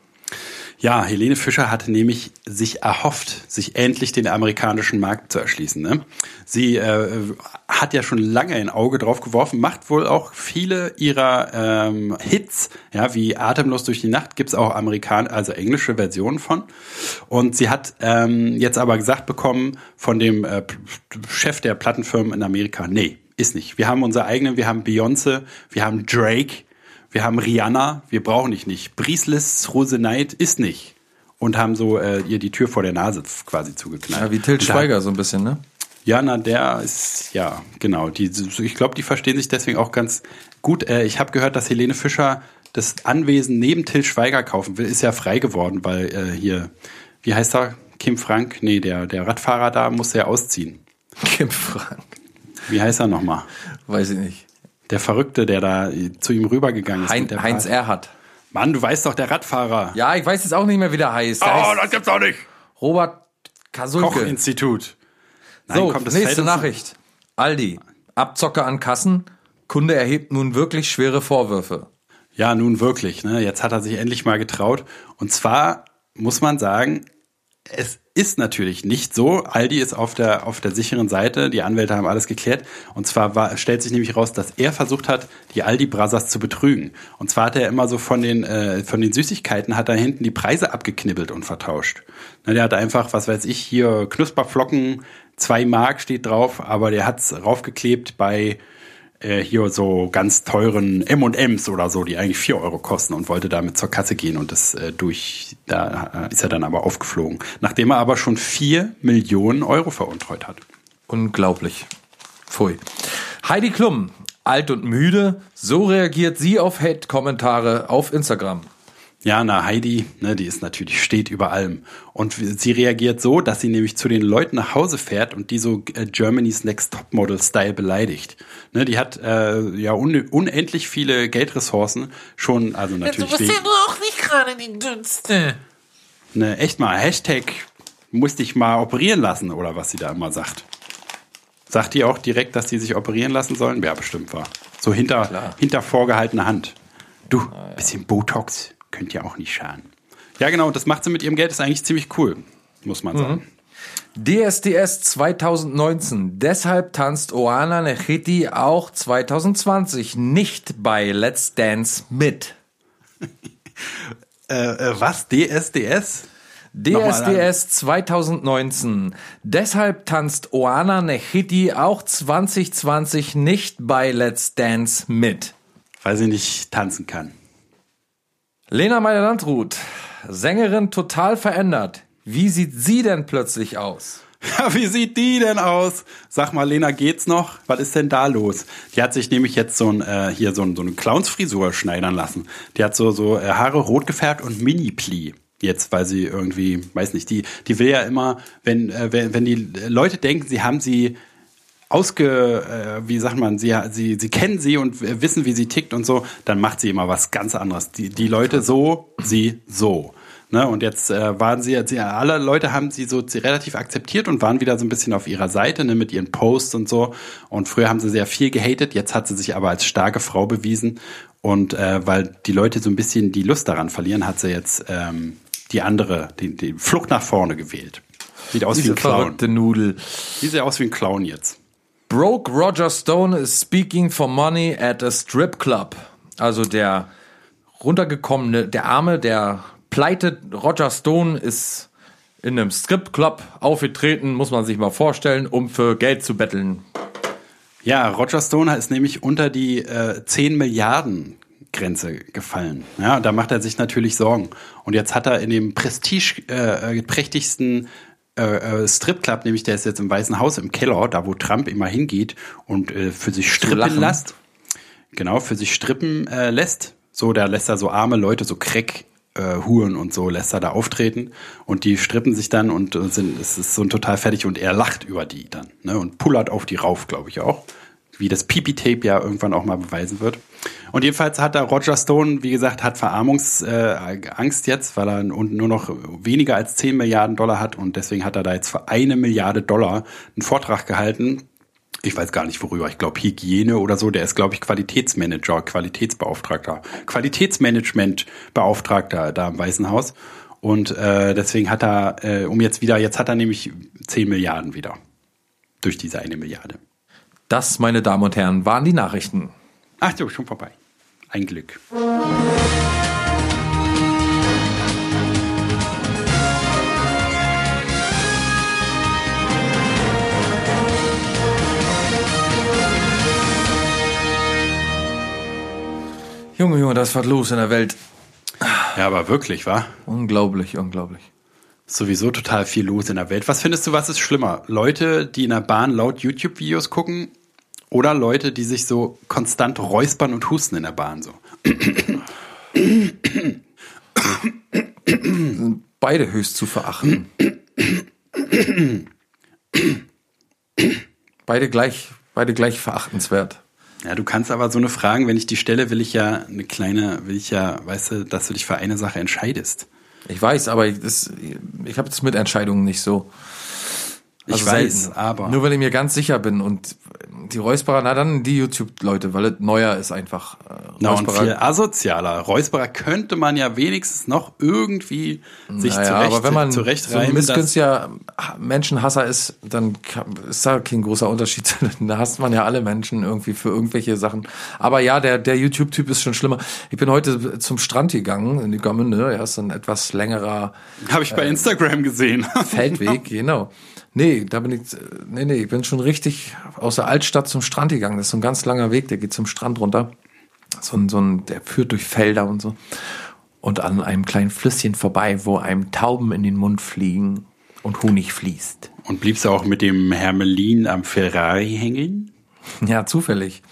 Ja, Helene Fischer hatte nämlich sich erhofft, sich endlich den amerikanischen Markt zu erschließen. Ne? Sie äh, hat ja schon lange ein Auge drauf geworfen, macht wohl auch viele ihrer ähm, Hits, ja, wie Atemlos durch die Nacht, gibt's auch Amerikan also englische Versionen von. Und sie hat ähm, jetzt aber gesagt bekommen von dem äh, Chef der Plattenfirmen in Amerika, nee, ist nicht. Wir haben unsere eigenen, wir haben Beyoncé, wir haben Drake, wir haben Rihanna, wir brauchen dich nicht. Brieslis, Rose Knight ist nicht. Und haben so äh, ihr die Tür vor der Nase quasi zugeknallt. Ja, wie Til Und da- Schweiger so ein bisschen, ne? Ja, na, der ist, ja, genau. Die, ich glaube, die verstehen sich deswegen auch ganz gut. Äh, ich habe gehört, dass Helene Fischer das Anwesen neben Till Schweiger kaufen will. Ist ja frei geworden, weil äh, hier, wie heißt er? Kim Frank? Nee, der, der Radfahrer da musste ja ausziehen. Kim Frank. Wie heißt er nochmal? Weiß ich nicht. Der Verrückte, der da zu ihm rübergegangen ist. Hein, Heinz Erhardt. Mann, du weißt doch, der Radfahrer. Ja, ich weiß jetzt auch nicht mehr, wie der heißt. Der heißt das gibt's auch nicht. Robert Kasulke. Koch-Institut. So, komm, nächste Nachricht. Aldi. Abzocker an Kassen. Kunde erhebt nun wirklich schwere Vorwürfe. Ja, nun wirklich. Ne? Jetzt hat er sich endlich mal getraut. Und zwar muss man sagen, es ist natürlich nicht so. Aldi ist auf der, auf der sicheren Seite. Die Anwälte haben alles geklärt. Und zwar war, stellt sich nämlich raus, dass er versucht hat, die Aldi Brothers zu betrügen. Und zwar hat er immer so von den, äh, von den Süßigkeiten hat er hinten die Preise abgeknibbelt und vertauscht. Ne, der hat einfach, was weiß ich, hier Knusperflocken, zwei Mark steht drauf, aber der hat's raufgeklebt bei äh, hier so ganz teuren M&Ms oder so, die eigentlich vier Euro kosten und wollte damit zur Kasse gehen und das äh, durch, da äh, ist er dann aber aufgeflogen. Nachdem er aber schon vier Millionen Euro veruntreut hat. Unglaublich. Pfui. Heidi Klum. Alt und müde. So reagiert sie auf Hate-Kommentare auf Instagram. Ja, na, Heidi, ne, die ist natürlich, steht über allem. Und sie reagiert so, dass sie nämlich zu den Leuten nach Hause fährt und die so äh, Germany's Next Topmodel-Style beleidigt. Ne, die hat äh, ja un unendlich viele Geldressourcen schon, also natürlich wegen, auch nicht gerade die Dünnste. ne, echt mal, Hashtag musste ich mal operieren lassen oder was sie da immer sagt. Sagt die auch direkt, dass die sich operieren lassen sollen? Ja, bestimmt war. So hinter, hinter vorgehaltener Hand. Du, bisschen Botox könnt ja auch nicht schaden. Ja, genau, das macht sie mit ihrem Geld, ist eigentlich ziemlich cool, muss man sagen. DSDS 2019. Deshalb tanzt Oana Nechiti auch 2020 nicht bei Let's Dance mit. Äh, äh, was? DSDS? DSDS 2019. Deshalb tanzt Oana Nechiti auch 2020 nicht bei Let's Dance mit. Weil sie nicht tanzen kann. Lena Meyer-Landrut, Sängerin total verändert. Wie sieht sie denn plötzlich aus? Ja, wie sieht die denn aus? Sag mal, Lena, geht's noch? Was ist denn da los? Die hat sich nämlich jetzt so ein, äh, hier so, ein, so eine Clownsfrisur schneidern lassen. Die hat so, so äh, Haare rot gefärbt und Mini-Pli. Jetzt, weil sie irgendwie, weiß nicht, die, die will ja immer, wenn, äh, wenn, wenn die Leute denken, sie haben sie ausge, äh, wie sagt man, sie, sie, sie kennen sie und wissen, wie sie tickt und so, dann macht sie immer was ganz anderes. Die, die Leute so, sie so. Ne, und jetzt äh, waren sie, sie, alle Leute haben sie so relativ akzeptiert und waren wieder so ein bisschen auf ihrer Seite, ne, mit ihren Posts und so. Und früher haben sie sehr viel gehatet, jetzt hat sie sich aber als starke Frau bewiesen. Und äh, weil die Leute so ein bisschen die Lust daran verlieren, hat sie jetzt ähm, die andere, die, die Flucht nach vorne gewählt. Sieht aus wie Diese ein Clown. verrückte Nudel. Sieht aus wie ein Clown jetzt. Broke Roger Stone is speaking for money at a strip club. Also der runtergekommene, der arme, der pleite Roger Stone ist in einem Strip Club aufgetreten, muss man sich mal vorstellen, um für Geld zu betteln. Ja, Roger Stone ist nämlich unter die äh, 10 Milliarden Grenze gefallen. Ja, da macht er sich natürlich Sorgen. Und jetzt hat er in dem prestige äh, äh, äh, Stripclub, nämlich der ist jetzt im Weißen Haus im Keller, da wo Trump immer hingeht und äh, für sich strippen lässt. Genau, für sich strippen äh, lässt. So, da lässt er so arme Leute, so Crack äh, Huren und so lässt er da auftreten und die strippen sich dann und äh, sind es ist so ein total fertig und er lacht über die dann ne und pullert auf die rauf, glaube ich auch, wie das Pipi-Tape ja irgendwann auch mal beweisen wird. Und jedenfalls hat da Roger Stone, wie gesagt, hat Verarmungsangst äh, jetzt, weil er nur noch weniger als 10 Milliarden Dollar hat und deswegen hat er da jetzt für eine Milliarde Dollar einen Vortrag gehalten. Ich weiß gar nicht worüber. Ich glaube Hygiene oder so. Der ist, glaube ich, Qualitätsmanager, Qualitätsbeauftragter, Qualitätsmanagementbeauftragter da im Weißen Haus. Und äh, deswegen hat er, äh, um jetzt wieder, jetzt hat er nämlich 10 Milliarden wieder. Durch diese eine Milliarde. Das, meine Damen und Herren, waren die Nachrichten. Ach so, schon vorbei. Ein Glück. Junge, Junge, das war los in der Welt. Ja, aber wirklich, wa? Unglaublich, unglaublich. Sowieso total viel los in der Welt. Was findest du, was ist schlimmer? Leute, die in der Bahn laut YouTube-Videos gucken oder Leute, die sich so konstant räuspern und husten in der Bahn so? Beide höchst zu verachten. beide gleich, beide gleich verachtenswert. Ja, du kannst aber so eine Fragen, wenn ich die stelle, will ich ja eine kleine, will ich ja, weißt du, dass du dich für eine Sache entscheidest. Ich weiß, aber ich, das, ich habe das mit Entscheidungen nicht so. Ich weiß, aber- Nur wenn ich mir ganz sicher bin und die Räusperer, na dann die YouTube-Leute, weil es neuer ist einfach. Äh, Na, und Räusperer- viel asozialer. Räusperer könnte man ja wenigstens noch irgendwie sich Naja, zurecht, aber wenn man so zurechtreiben. ein dass- missgünstiger Menschenhasser ist, dann ist da kein großer Unterschied. da hasst man ja alle Menschen irgendwie für irgendwelche Sachen. Aber ja, der, der YouTube-Typ ist schon schlimmer. Ich bin heute zum Strand gegangen, in die Gamünde. Ja, ist ein etwas längerer Habe ich bei Instagram gesehen. Feldweg, genau. Nee, da bin ich, nee, nee, ich bin schon richtig aus der Altstadt zum Strand gegangen. Das ist so ein ganz langer Weg, der geht zum Strand runter. So ein, so ein, der führt durch Felder und so. Und an einem kleinen Flüsschen vorbei, wo einem Tauben in den Mund fliegen und Honig fließt. Und bliebst du auch mit dem Hermelin am Ferrari hängen? Ja, zufällig.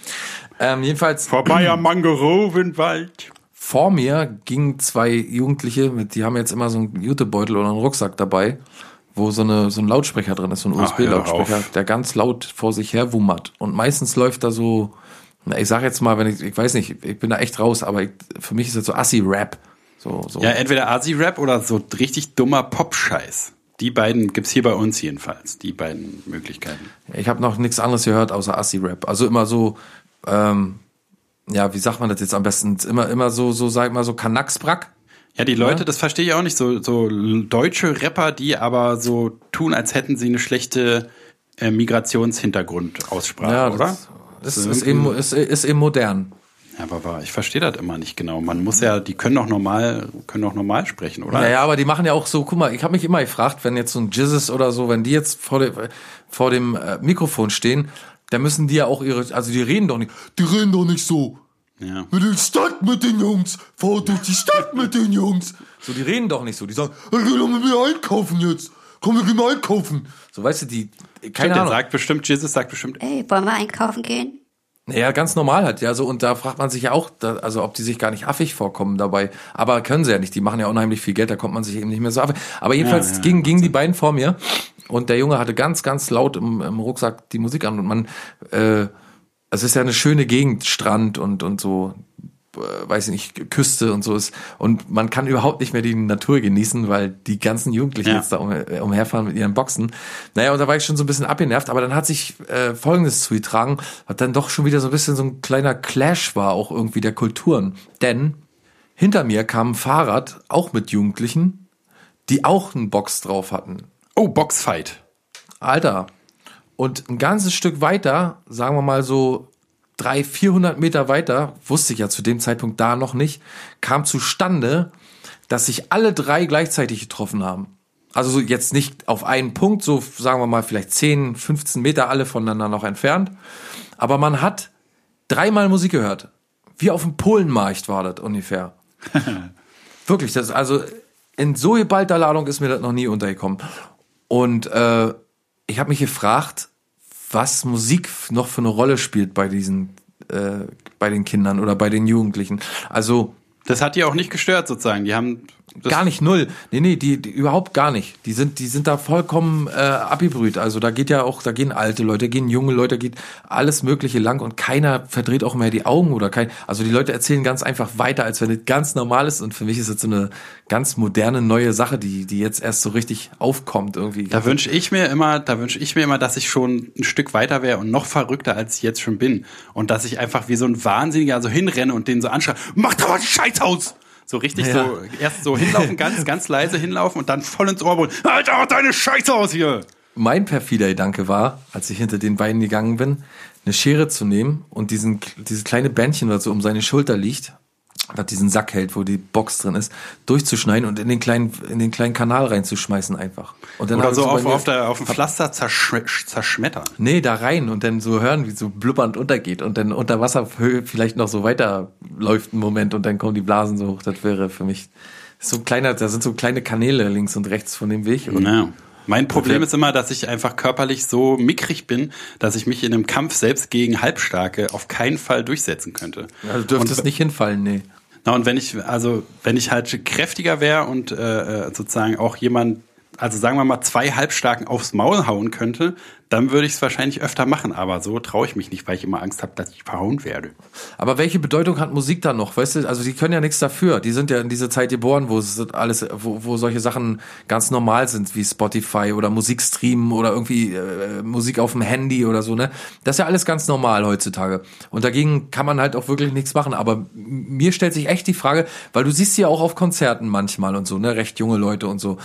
Ähm, jedenfalls, Vorbei am Mangrovenwald. vor mir gingen zwei Jugendliche, mit, die haben jetzt immer so einen Jutebeutel oder einen Rucksack dabei, wo so, eine, so ein Lautsprecher drin ist, so ein hör USB-Lautsprecher, der ganz laut vor sich her wummert. Und meistens läuft da so, na, ich sag jetzt mal, wenn ich, ich weiß nicht, ich bin da echt raus, aber ich, für mich ist das so Assi-Rap. So, so. Ja, entweder Asi-Rap oder so richtig dummer Pop-Scheiß. Die beiden gibt's hier bei uns jedenfalls. Die beiden Möglichkeiten. Ich habe noch nichts anderes gehört außer Assi-Rap. Also immer so, ähm, ja, wie sagt man das jetzt am besten? Immer, immer so, so, sag ich mal, so Kanacksbrack. Ja, die Leute, das verstehe ich auch nicht, so, so deutsche Rapper, die aber so tun, als hätten sie eine schlechte äh, Migrationshintergrundaussprache, Ja, oder? das, das ist, eben, ist, ist eben modern. Ja, aber ich verstehe das immer nicht genau. Man muss ja, die können doch normal, können doch normal sprechen, oder? Naja, aber die machen ja auch so, guck mal, ich habe mich immer gefragt, wenn jetzt so ein Jizzes oder so, wenn die jetzt vor dem, vor dem äh, Mikrofon stehen, dann müssen die ja auch ihre, also die reden doch nicht, die reden doch nicht so. Ja. Mit der Stadt mit den Jungs, fahr durch die Stadt mit den Jungs. So, die reden doch nicht so, die sagen, hey, geh doch mit mir einkaufen jetzt. Komm, wir gehen mal einkaufen. So, weißt du, die, keine Stimmt, der Ahnung. sagt bestimmt, Jesus sagt bestimmt, Ey, wollen wir einkaufen gehen? Naja, ganz normal halt, ja, so, und da fragt man sich ja auch, da, also ob die sich gar nicht affig vorkommen dabei. Aber können sie ja nicht, die machen ja unheimlich viel Geld, da kommt man sich eben nicht mehr so affig. Aber jedenfalls Ja, ja, gingen, gingen die beiden vor mir und der Junge hatte ganz, ganz laut im, im Rucksack die Musik an und man, äh, es ist ja eine schöne Gegend, Strand und, und so, äh, weiß ich nicht, Küste und so ist. Und man kann überhaupt nicht mehr die Natur genießen, weil die ganzen Jugendlichen Ja. jetzt da um, umherfahren mit ihren Boxen. Naja, und da war ich schon so ein bisschen abgenervt, aber dann hat sich äh, Folgendes zugetragen, was dann doch schon wieder so ein bisschen so ein kleiner Clash war, auch irgendwie der Kulturen. Denn hinter mir kam ein Fahrrad, auch mit Jugendlichen, die auch einen Box drauf hatten. oh, Boxfight. Alter. Und ein ganzes Stück weiter, sagen wir mal so drei, 400 Meter weiter, wusste ich ja zu dem Zeitpunkt da noch nicht, kam zustande, dass sich alle drei gleichzeitig getroffen haben. Also so jetzt nicht auf einen Punkt, so sagen wir mal vielleicht 10, 15 Meter alle voneinander noch entfernt. aber man hat dreimal Musik gehört. Wie auf dem Polenmarkt war das ungefähr. Wirklich, das also in so geballter Ladung ist mir das noch nie untergekommen. Und äh, ich habe mich gefragt, was Musik noch für eine Rolle spielt bei diesen, äh, bei den Kindern oder bei den Jugendlichen. Also Das hat die auch nicht gestört sozusagen. Die haben das gar nicht null. Nee, nee, die, die überhaupt gar nicht. Die sind, die sind da vollkommen äh, abgebrüht. Also da geht ja auch, da gehen alte Leute, gehen junge Leute, geht alles Mögliche lang und keiner verdreht auch mehr die Augen oder kein. Also die Leute erzählen ganz einfach weiter, als wenn es ganz normal ist. Und für mich ist es so eine ganz moderne neue Sache, die, die jetzt erst so richtig aufkommt irgendwie. Da wünsche ich mir immer, da wünsche ich mir immer, dass ich schon ein Stück weiter wäre und noch verrückter, als ich jetzt schon bin. Und dass ich einfach wie so ein Wahnsinniger so hinrenne und den so anschreie, mach doch mal Scheiß aus! So richtig Ja. so, erst so hinlaufen, ganz, ganz leise hinlaufen und dann voll ins Ohr brüllen, halt doch deine Scheiße aus hier! mein perfider Gedanke war, als ich hinter den beiden gegangen bin, eine Schere zu nehmen und diesen, dieses kleine Bändchen, was so um seine Schulter liegt, was diesen Sack hält, wo die Box drin ist, durchzuschneiden und in den kleinen, in den kleinen Kanal reinzuschmeißen einfach. Und dann Oder so auf, auf, der, auf dem Pflaster zersch zerschmettern. Nee, da rein und dann so hören, wie so blubbernd untergeht und dann unter Wasser vielleicht noch so weiter läuft ein Moment und dann kommen die Blasen so hoch. Das wäre für mich so ein kleiner, da sind so kleine Kanäle links und rechts von dem Weg. Und Ja. Mein Problem ist immer, dass ich einfach körperlich so mickrig bin, dass ich mich in einem Kampf selbst gegen Halbstarke auf keinen Fall durchsetzen könnte. also dürftest Und- nicht hinfallen, nee. Na, und wenn ich, also wenn ich halt kräftiger wäre und äh, äh, sozusagen auch jemand, also sagen wir mal, zwei Halbstarken aufs Maul hauen könnte, dann würde ich es wahrscheinlich öfter machen. Aber so traue ich mich nicht, weil ich immer Angst habe, dass ich verhauen werde. Aber welche Bedeutung hat Musik dann noch? Weißt du, also die können ja nichts dafür. Die sind ja in diese Zeit geboren, wo es alles, wo, wo solche Sachen ganz normal sind, wie Spotify oder Musikstreamen oder irgendwie äh, Musik auf dem Handy oder so, ne? Das ist ja alles ganz normal heutzutage. Und dagegen kann man halt auch wirklich nichts machen. Aber mir stellt sich echt die Frage, weil du siehst sie ja auch auf Konzerten manchmal und so, ne? Recht junge Leute und so.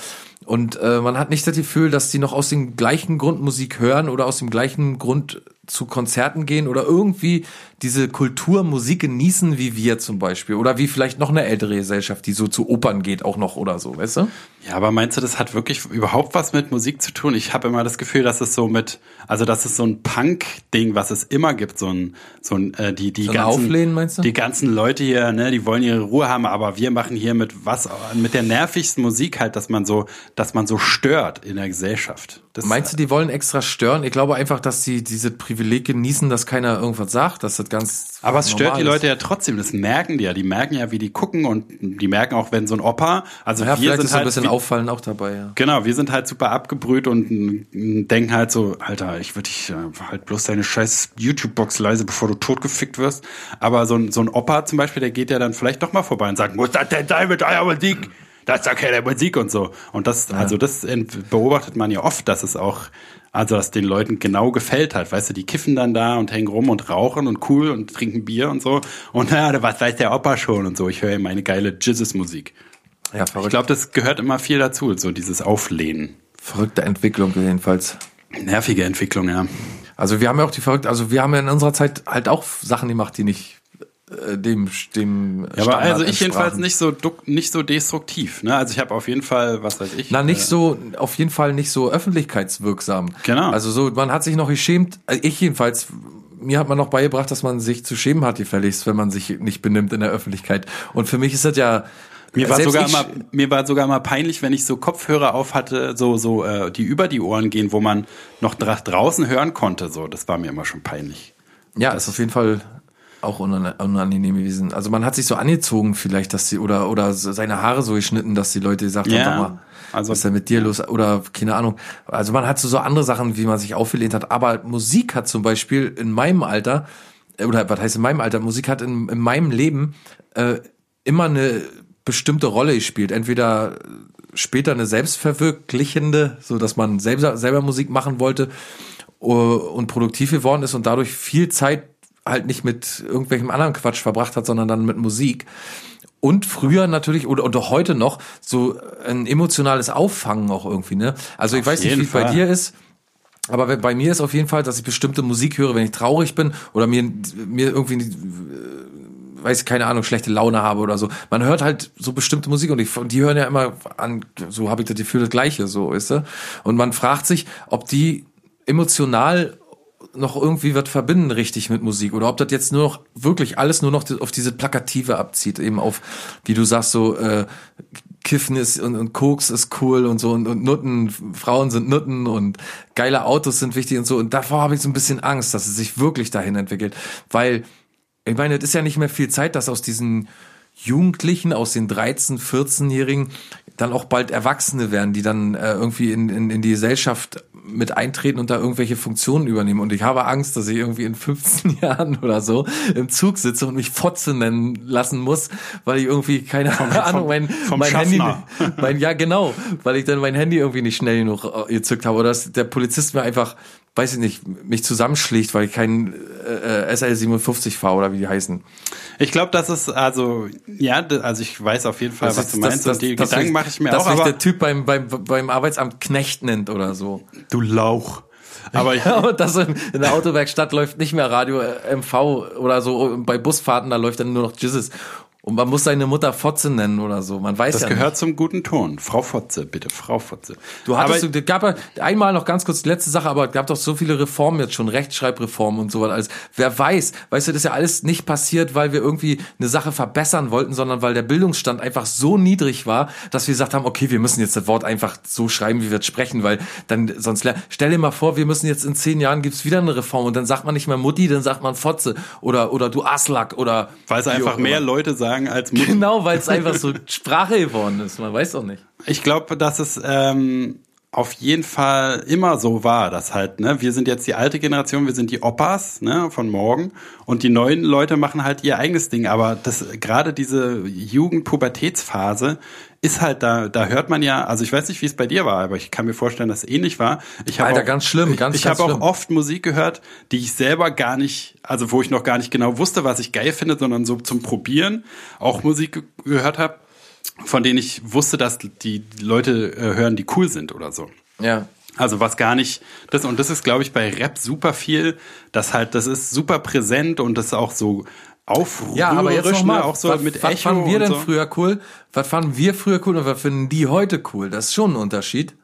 Und äh, man hat nicht das Gefühl, dass die noch aus dem gleichen Grund Musik hören oder aus dem gleichen Grund zu Konzerten gehen oder irgendwie diese Kultur Musik genießen, wie wir zum Beispiel. Oder wie vielleicht noch eine ältere Gesellschaft, die so zu Opern geht auch noch oder so, weißt du? Ja, aber meinst du, das hat wirklich überhaupt was mit Musik zu tun? Ich habe immer das Gefühl, dass es so mit, also dass es so ein Punk-Ding, was es immer gibt, so ein, so ein, äh, die, die So ganzen, Auflehnen, meinst du? die ganzen Leute hier, ne, die wollen ihre Ruhe haben, aber wir machen hier mit was, mit der nervigsten Musik halt, dass man so, dass man so stört in der Gesellschaft. Das Meinst du, die wollen extra stören? Ich glaube einfach, dass sie diese Privileg genießen, dass keiner irgendwas sagt, dass das ganz Aber es stört die. Leute ja trotzdem, das merken die ja. Die merken ja, wie die gucken und die merken auch, wenn so ein Opa, also Ja, wir vielleicht sind ist so ein halt, bisschen wie- auffallen auch dabei, ja. Genau, wir sind halt super abgebrüht und mm, denken halt so, Alter, ich würde dich äh, halt bloß deine scheiß YouTube-Box leise, bevor du totgefickt wirst. Aber so ein, so ein Opa zum Beispiel, der geht ja dann vielleicht doch mal vorbei und sagt, muss das denn sein mit eurer Musik? Das ist ja keine Musik und so. Und das, also das beobachtet man ja oft, dass es auch, also dass den Leuten genau gefällt hat. Weißt du, die kiffen dann da und hängen rum und rauchen und cool und trinken Bier und so. Und ja, was weiß der Opa schon und so. Ich höre ihm meine geile Jizzes-Musik. Ja, Ich verrückt. glaube, das gehört immer viel dazu, so dieses Auflehnen. verrückte Entwicklung jedenfalls. Nervige Entwicklung, ja. Also wir haben ja auch die verrückte, also wir haben ja in unserer Zeit halt auch Sachen gemacht, die nicht äh, dem dem Ja, aber also ich jedenfalls nicht so nicht so destruktiv. Ne? Also ich habe auf jeden Fall, was weiß ich. Na, nicht äh, so, auf jeden Fall nicht so öffentlichkeitswirksam. Genau. Also so, man hat sich noch geschämt, also ich jedenfalls, mir hat man noch beigebracht, dass man sich zu schämen hat, gefälligst, wenn man sich nicht benimmt in der Öffentlichkeit. Und für mich ist das ja, Mir war, selbst sogar mal, mir war sogar mal peinlich, wenn ich so Kopfhörer auf hatte, so, so, äh, die über die Ohren gehen, wo man noch dra draußen hören konnte. So, das war mir immer schon peinlich. Ja, ist auf jeden Fall auch unan- unangenehm gewesen. Also man hat sich so angezogen vielleicht, dass sie oder oder seine Haare so geschnitten, dass die Leute gesagt haben, Ja, mal, also- was ist denn mit dir los? Oder keine Ahnung. Also man hat so, so andere Sachen, wie man sich aufgelehnt hat. Aber Musik hat zum Beispiel in meinem Alter, äh, oder was heißt in meinem Alter, Musik hat in, in meinem Leben äh, immer eine bestimmte Rolle gespielt. Entweder später eine selbstverwirklichende, so dass man selber, selber Musik machen wollte uh, und produktiv geworden ist und dadurch viel Zeit halt nicht mit irgendwelchem anderen Quatsch verbracht hat, sondern dann mit Musik. Und früher natürlich oder, oder heute noch so ein emotionales Auffangen auch irgendwie, ne? Also ich weiß nicht, wie es bei dir ist. Aber bei mir ist auf jeden Fall, dass ich bestimmte Musik höre, wenn ich traurig bin oder mir, mir irgendwie, äh, weiß ich, keine Ahnung, schlechte Laune habe oder so. Man hört halt so bestimmte Musik und, ich, die hören ja immer an, so habe ich das Gefühl, das Gleiche, so, weißt du? Und man fragt sich, ob die emotional noch irgendwie was verbinden richtig mit Musik oder ob das jetzt nur noch wirklich alles nur noch auf diese Plakative abzieht, eben auf, wie du sagst, so äh, Kiffen ist und, und Koks ist cool und so und, und Nutten, Frauen sind Nutten und geile Autos sind wichtig und so. Und davor habe ich so ein bisschen Angst, dass es sich wirklich dahin entwickelt. Weil, ich meine, es ist ja nicht mehr viel Zeit, dass aus diesen Jugendlichen, aus den 13-, 14-Jährigen dann auch bald Erwachsene werden, die dann äh, irgendwie in, in, in die Gesellschaft mit eintreten und da irgendwelche Funktionen übernehmen. Und ich habe Angst, dass ich irgendwie in 15 Jahren oder so im Zug sitze und mich Fotze nennen lassen muss, weil ich irgendwie, keine vom, Ahnung, mein, vom mein Handy, mein, ja genau, weil ich dann mein Handy irgendwie nicht schnell genug äh, gezückt habe oder dass der Polizist mir einfach, weiß ich nicht, mich zusammenschlägt, weil ich keinen äh, äh, SL57 fahre oder wie die heißen. Ich glaube, das ist also ja, also ich weiß auf jeden Fall, Das was ist- du meinst das- und die das- Gedanken dass mache ich mir dass auch, mich aber der Typ beim, beim, beim Arbeitsamt Knecht nennt oder so. du Lauch. Aber ich, Ja, und das in, in der Autowerkstatt läuft nicht mehr Radio äh, MV oder so. Bei Busfahrten, da läuft dann nur noch Jizzes. Und man muss seine Mutter Fotze nennen oder so. Man weiß das ja gehört nicht. zum guten Ton. Frau Fotze, bitte, Frau Fotze. Du hattest, aber, du, es gab einmal noch ganz kurz die letzte Sache, aber es gab doch so viele Reformen jetzt schon, Rechtschreibreformen und so was alles. Wer weiß, weißt du, das ist ja alles nicht passiert, weil wir irgendwie eine Sache verbessern wollten, sondern weil der Bildungsstand einfach so niedrig war, dass wir gesagt haben, okay, wir müssen jetzt das Wort einfach so schreiben, wie wir es sprechen, weil dann sonst stell dir mal vor, wir müssen jetzt in zehn Jahren gibt's wieder eine Reform und dann sagt man nicht mehr Mutti, dann sagt man Fotze oder oder du Aslak oder weil es einfach mehr. Leute sagen als Mutter. Genau, weil es einfach so Sprache geworden ist. Man weiß doch nicht. Ich glaube, dass es ähm, auf jeden Fall immer so war, dass halt, ne, wir sind jetzt die alte Generation, wir sind die Opas, ne, von morgen und die neuen Leute machen halt ihr eigenes Ding, aber das gerade diese Jugend-Pubertätsphase ist halt da, da hört man ja, also ich weiß nicht, wie es bei dir war, aber ich kann mir vorstellen, dass es ähnlich war. Ich Alter, auch, ganz schlimm, ganz, Ich ganz habe auch oft Musik gehört, die ich selber gar nicht, also wo ich noch gar nicht genau wusste, was ich geil finde, sondern so zum Probieren auch Musik ge gehört habe, von denen ich wusste, dass die Leute äh, hören, die cool sind oder so. Ja. Also was gar nicht, das und das ist, glaube ich, bei Rap super viel, das halt, das ist super präsent und das ist auch so aufrührerisch, Ja, aber jetzt noch mal, ne? auch so was, mit was Echo fanden wir denn so. früher cool? Was fanden wir früher cool und was finden die heute cool? Das ist schon ein Unterschied.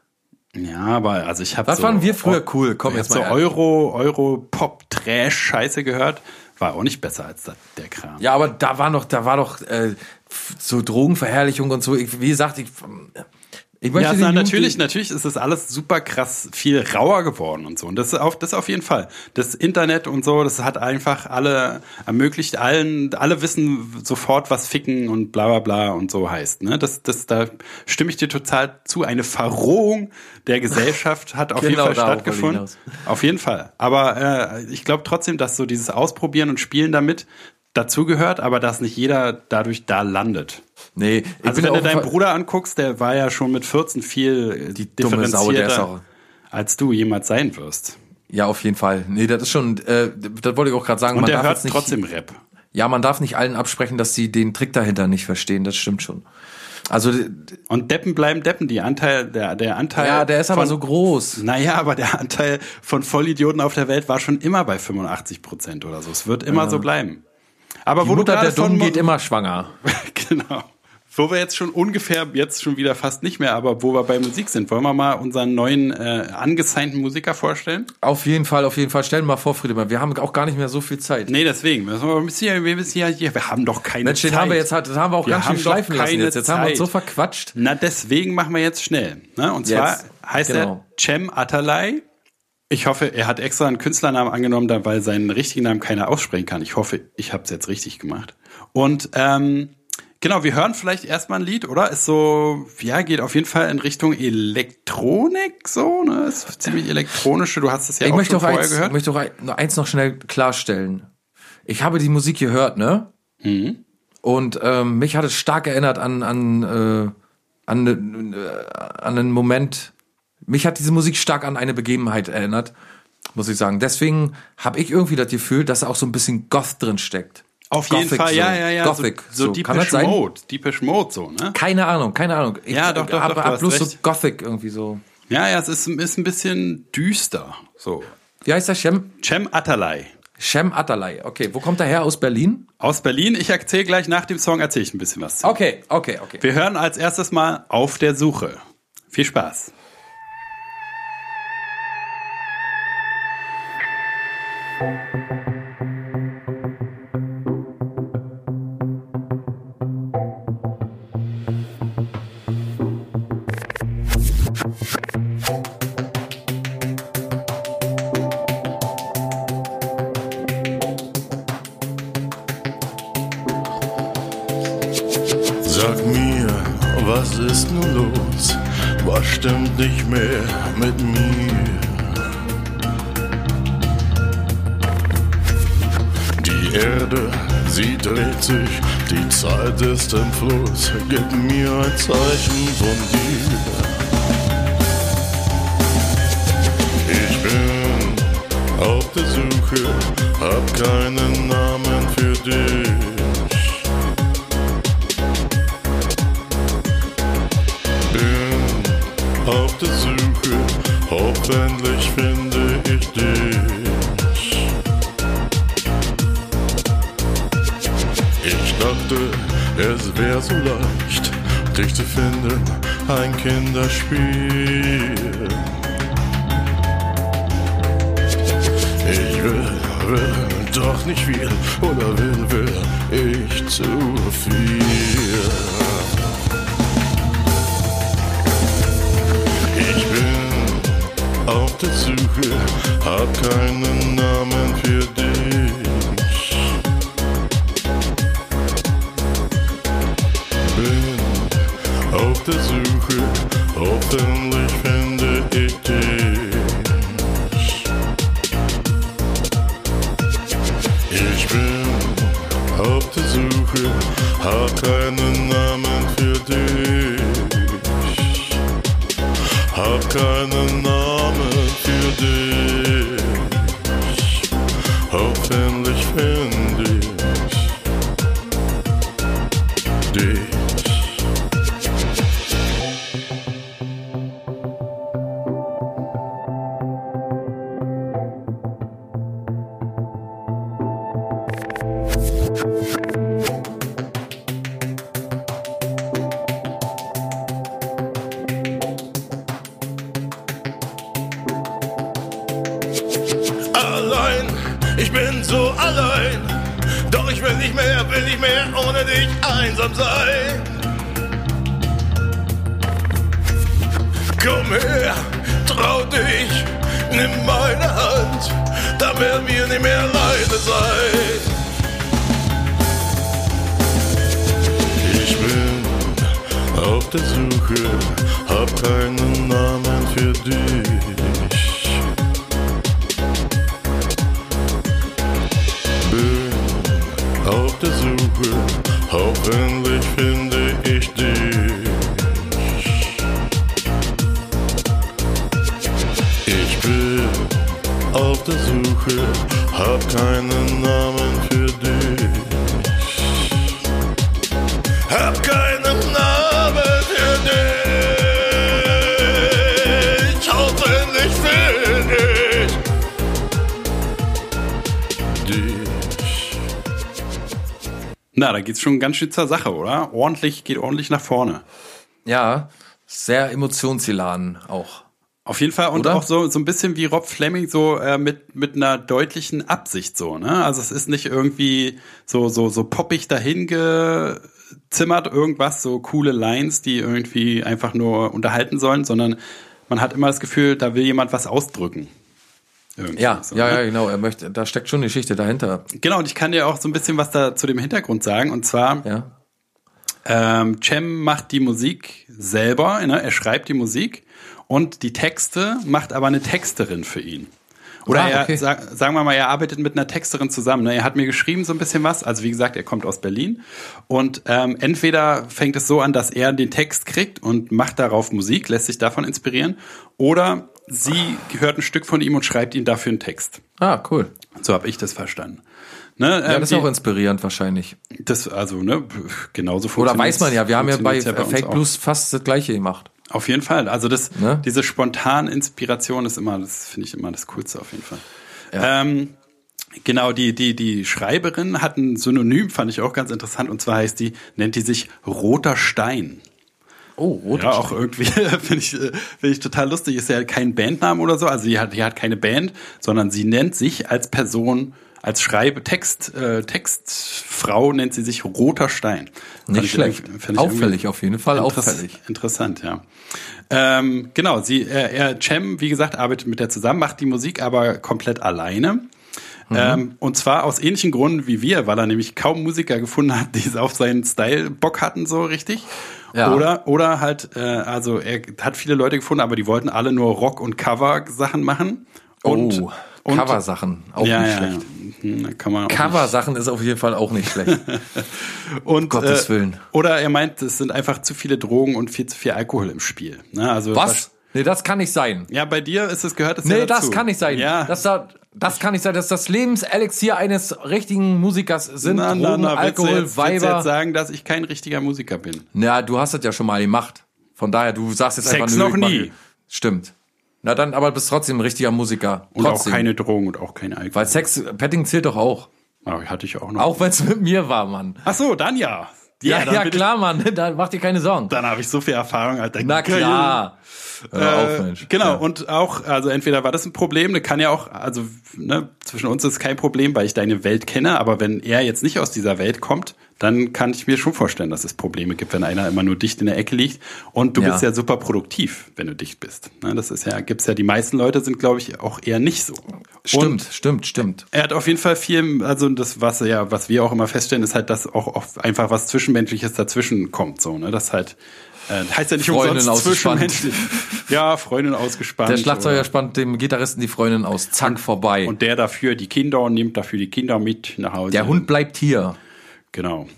Ja, aber also ich habe Was so, fanden wir früher cool? Komm, ich jetzt so mal ehrlich. Euro, Euro, Pop, Trash, Scheiße gehört, war auch nicht besser als der Kram. Ja, aber da war noch, da war doch äh, so Drogenverherrlichung und so. Ich, wie gesagt, ich, ich möchte Ja, den na, natürlich, natürlich ist das alles super krass viel rauer geworden und so. Und das ist auf, das auf jeden Fall. Das Internet und so, das hat einfach alle ermöglicht allen, alle wissen sofort, was Ficken und bla bla bla und so heißt. Ne? Das, das, da stimme ich dir total zu. Eine Verrohung der Gesellschaft hat auf Genau jeden Fall stattgefunden. Auf jeden Fall. Aber äh, ich glaube trotzdem, dass so dieses Ausprobieren und Spielen damit dazugehört, aber dass nicht jeder dadurch da landet. Nee, ich Also wenn ja du deinen Bruder anguckst, der war ja schon mit 14 viel Die dumme Sau, der ist auch- als du jemals sein wirst. Ja, auf jeden Fall. Nee, das ist schon, äh, das wollte ich auch gerade sagen. Und man der darf hört nicht, trotzdem Rap. Ja, man darf nicht allen absprechen, dass sie den Trick dahinter nicht verstehen. Das stimmt schon. Also, Und Deppen bleiben Deppen. Die Anteil, der, der Anteil. ja, der ist aber von, so groß. Naja, aber der Anteil von Vollidioten auf der Welt war schon immer bei 85 Prozent oder so. Es wird immer so bleiben. Aber Die wo Mutter du der Dummen geht immer schwanger. genau. Wo wir jetzt schon ungefähr, jetzt schon wieder fast nicht mehr, aber wo wir bei Musik sind, wollen wir mal unseren neuen äh, angesignten Musiker vorstellen? Auf jeden Fall, auf jeden Fall. Stell dir mal vor, Friedemann, wir haben auch gar nicht mehr so viel Zeit. Nee, deswegen. Wir müssen ja, wir müssen ja hier, wir haben doch keine Mensch, Zeit. haben wir jetzt, das haben wir auch Wir ganz schön schleifen lassen jetzt. Jetzt haben wir uns so verquatscht. Na, deswegen machen wir jetzt schnell. Ne? Und zwar Jetzt, heißt genau. er Cem Atalay. Ich hoffe, er hat extra einen Künstlernamen angenommen, da- weil seinen richtigen Namen keiner aussprechen kann. Ich hoffe, ich habe es jetzt richtig gemacht. Und ähm, genau, wir hören vielleicht erstmal ein Lied, oder? Ist so, ja, geht auf jeden Fall in Richtung Elektronik, so, ne? Ist ziemlich elektronische. Du hast es ja ich auch möchte schon vorher eins, gehört. möchte auch eins noch schnell klarstellen. Ich habe die Musik gehört, ne? Mhm. Und ähm, mich hat es stark erinnert an an äh, an, äh, an einen Moment. Mich hat diese Musik stark an eine Begebenheit erinnert, muss ich sagen. Deswegen habe ich irgendwie das Gefühl, dass da auch so ein bisschen Goth drin steckt. Auf jeden Gothic Fall, so. ja, ja, ja. Gothic. so, so, so. Kann das Deepish sein? Mode. Deepish Mode, so, ne? Keine Ahnung, keine Ahnung. Ich Ja, doch, doch, hab, doch, hab hast bloß so recht. Gothic irgendwie so. Ja, ja, es ist, ist ein bisschen düster, so. Wie heißt der Shem? Cem Atalay. Shem Atalay. Okay, wo kommt er her? Aus Berlin? Aus Berlin. Ich erzähle gleich nach dem Song, erzähle ich ein bisschen was zu. Okay, okay, okay. Wir hören als erstes mal Auf der Suche. Viel Spaß. Sag mir, was ist nun los? Was stimmt nicht mehr mit mir? Dreht sich, die Zeit ist im Fluss. Gib mir ein Zeichen von dir. Ich bin auf der Suche, hab keinen ein Kinderspiel. Hab keinen Namen für dich. Geht's schon ganz schön zur Sache, oder? Ordentlich, geht ordentlich nach vorne. Ja, sehr emotionsilan auch. Auf jeden Fall und Oder? auch so, so ein bisschen wie Rob Fleming, so äh, mit, mit einer deutlichen Absicht so, ne? Also es ist nicht irgendwie so, so, so poppig dahin gezimmert, irgendwas, so coole Lines, die irgendwie einfach nur unterhalten sollen, sondern man hat immer das Gefühl, da will jemand was ausdrücken. Irgendwie Ja, so, ja, ne? ja, genau. Er möchte, da steckt schon eine Geschichte dahinter. Genau, und ich kann dir auch so ein bisschen was da zu dem Hintergrund sagen. Und zwar, Ja. ähm, Cem macht die Musik selber, ne? er schreibt die Musik und die Texte macht aber eine Texterin für ihn. Oder Ah, er, okay. sag, sagen wir mal, er arbeitet mit einer Texterin zusammen. Ne? Er hat mir geschrieben so ein bisschen was. Also wie gesagt, er kommt aus Berlin. Und ähm, entweder fängt es so an, dass er den Text kriegt und macht darauf Musik, lässt sich davon inspirieren. Oder sie hört ein Stück von ihm und schreibt ihm dafür einen Text. Ah, cool. So habe ich das verstanden. Ne, Ja, ähm, das ist auch inspirierend wahrscheinlich. das, also, ne, genauso Oder funktioniert weiß man ja, wir haben ja bei, funktioniert's uns Fake. Blues fast das gleiche gemacht. Auf jeden Fall. Also das, Ne? diese spontane Inspiration ist immer, das finde ich immer das Coolste auf jeden Fall. Ja. Ähm, genau, die, die, die Schreiberin hat ein Synonym, fand ich auch ganz interessant, und zwar heißt die, nennt die sich Roter Stein. Oh, rote Ja, auch irgendwie finde ich, äh, finde ich total lustig. Ist ja kein Bandname oder so. Also sie hat, die hat keine Band, sondern sie nennt sich als Person, als Schreibe, Text, äh, Textfrau nennt sie sich Roter Stein. Nicht ich schlecht. Auffällig, auf jeden Fall interess- auffällig. Interessant, ja. Ähm, genau, sie, er, er, Cem, wie gesagt, arbeitet mit der zusammen, macht die Musik aber komplett alleine. Mhm. Ähm, und zwar aus ähnlichen Gründen wie wir, weil er nämlich kaum Musiker gefunden hat, die es auf seinen Style Bock hatten, so richtig. Ja. Oder, oder halt, äh, also er hat viele Leute gefunden, aber die wollten alle nur Rock- und Cover-Sachen machen. Und, oh, und Coversachen, auch ja, nicht ja, schlecht. Ja. Hm, da kann man Coversachen ist auf jeden Fall auch nicht schlecht. Und, Gottes äh, Willen. Oder er meint, es sind einfach zu viele Drogen und viel zu viel Alkohol im Spiel. Ne? Also Was? Nee, das kann nicht sein. Ja, bei dir ist es gehört es Nee, ja dazu. das kann nicht sein. Ja. Das, da- das kann nicht sein. Das ist das Lebenselixier eines richtigen Musikers sind na, na, Drogen, na, willst du Alkohol, jetzt, willst du Weiber. jetzt sagen, dass ich kein richtiger Musiker bin? Ja, du hast das ja schon mal gemacht. Von daher, du sagst jetzt Sex einfach noch ich mach- nie. Stimmt. Na dann, aber bist trotzdem ein richtiger Musiker. Und trotzdem. auch keine Drogen und auch kein Alkohol. Weil Sex, Petting zählt doch auch. Aber hatte ich auch noch. Auch wenn es mit mir war, Mann. Ach so, dann ja. Ja, ja, bin klar, Mann. Da mach dir keine Sorgen. Ich, dann habe ich so viel Erfahrung, Alter. Na klar. Hör auf, Äh, Mensch. genau, Ja. und auch, also entweder war das ein Problem, ne, kann ja auch, also ne, zwischen uns ist kein Problem, weil ich deine Welt kenne, aber wenn er jetzt nicht aus dieser Welt kommt, dann kann ich mir schon vorstellen, dass es Probleme gibt, wenn einer immer nur dicht in der Ecke liegt. Und du Ja. bist ja super produktiv, wenn du dicht bist. Ne, das ist ja, gibt's ja, die meisten Leute sind, glaube ich, auch eher nicht so. Stimmt, stimmt, stimmt. Er hat auf jeden Fall viel, also das, was ja, was wir auch immer feststellen, ist halt, dass auch oft einfach was Zwischenmenschliches dazwischen kommt, so, ne, das halt, äh, heißt ja nicht Freundin umsonst ausgespannt. zwischenmenschlich. Ja, Freundin ausgespannt. Der Schlagzeuger oder- spannt dem Gitarristen die Freundin aus. Zack, vorbei. Und der dafür die Kinder und nimmt dafür die Kinder mit nach Hause. der Hund bleibt hier. Genau.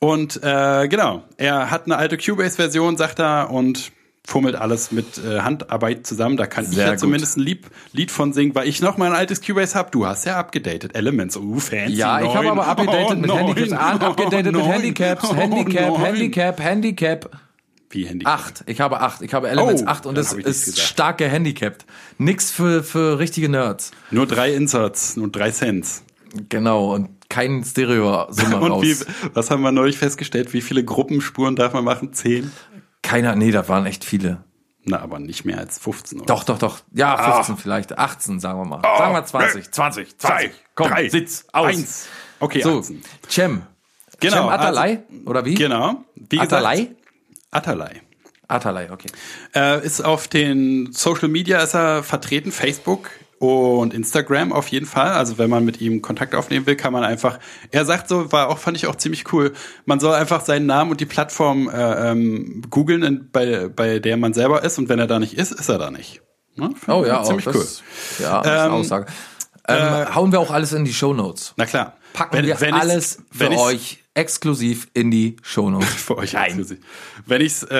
Und äh, genau, er hat eine alte Cubase-Version, sagt er, und fummelt alles mit äh, Handarbeit zusammen. Da kann ich Sehr ja gut. zumindest ein Lied, Lied von singen, weil ich noch mal ein altes Cubase habe. Du hast ja abgedatet. Elements, uh, fancy. Ja, ich habe aber abgedatet Oh, mit neun. Handicaps. Ah, abgedatet mit. Handicaps. Oh, Handicap. Handicap, Handicap. Wie Handicap? Acht. Ich habe acht. Ich habe Elements Oh, acht und hab ich nichts ist gesagt. stark gehandicapt. Nix für, für richtige Nerds. Nur drei Inserts, nur drei Cents. Genau. Und kein Stereo-Summe Und raus. wie, was haben wir neulich festgestellt? Wie viele Gruppenspuren darf man machen? Zehn? Keiner, nee, da waren echt viele. Na, aber nicht mehr als 15. Oder? Doch, doch, doch. Ja, Ah. 15 vielleicht. 18, sagen wir mal. sagen wir 20. 20, 20. Komm, drei, sitz, aus. Eins. Okay, So, 18. Cem. Genau, Cem Atalay? Oder wie? Genau. Wie gesagt, Atalay? Atalay. Atalay, okay. Äh, ist auf den Social Media ist er vertreten, Facebook und Instagram auf jeden Fall. Also wenn man mit ihm Kontakt aufnehmen will, kann man einfach. Er sagt so, war auch fand ich auch ziemlich cool. Man soll einfach seinen Namen und die Plattform äh, ähm, googeln, in- bei bei der man selber ist und wenn er da nicht ist, ist er da nicht. Ne? Oh ich ja, ziemlich auch, cool. das, Ja, das ist eine Ähm, Aussage. Ähm, hauen wir auch alles in die Shownotes. Na klar. Packen Wenn- wir wenn alles für wenn ich's- euch exklusiv in die Shownotes. für euch exklusiv. Wenn ich's äh,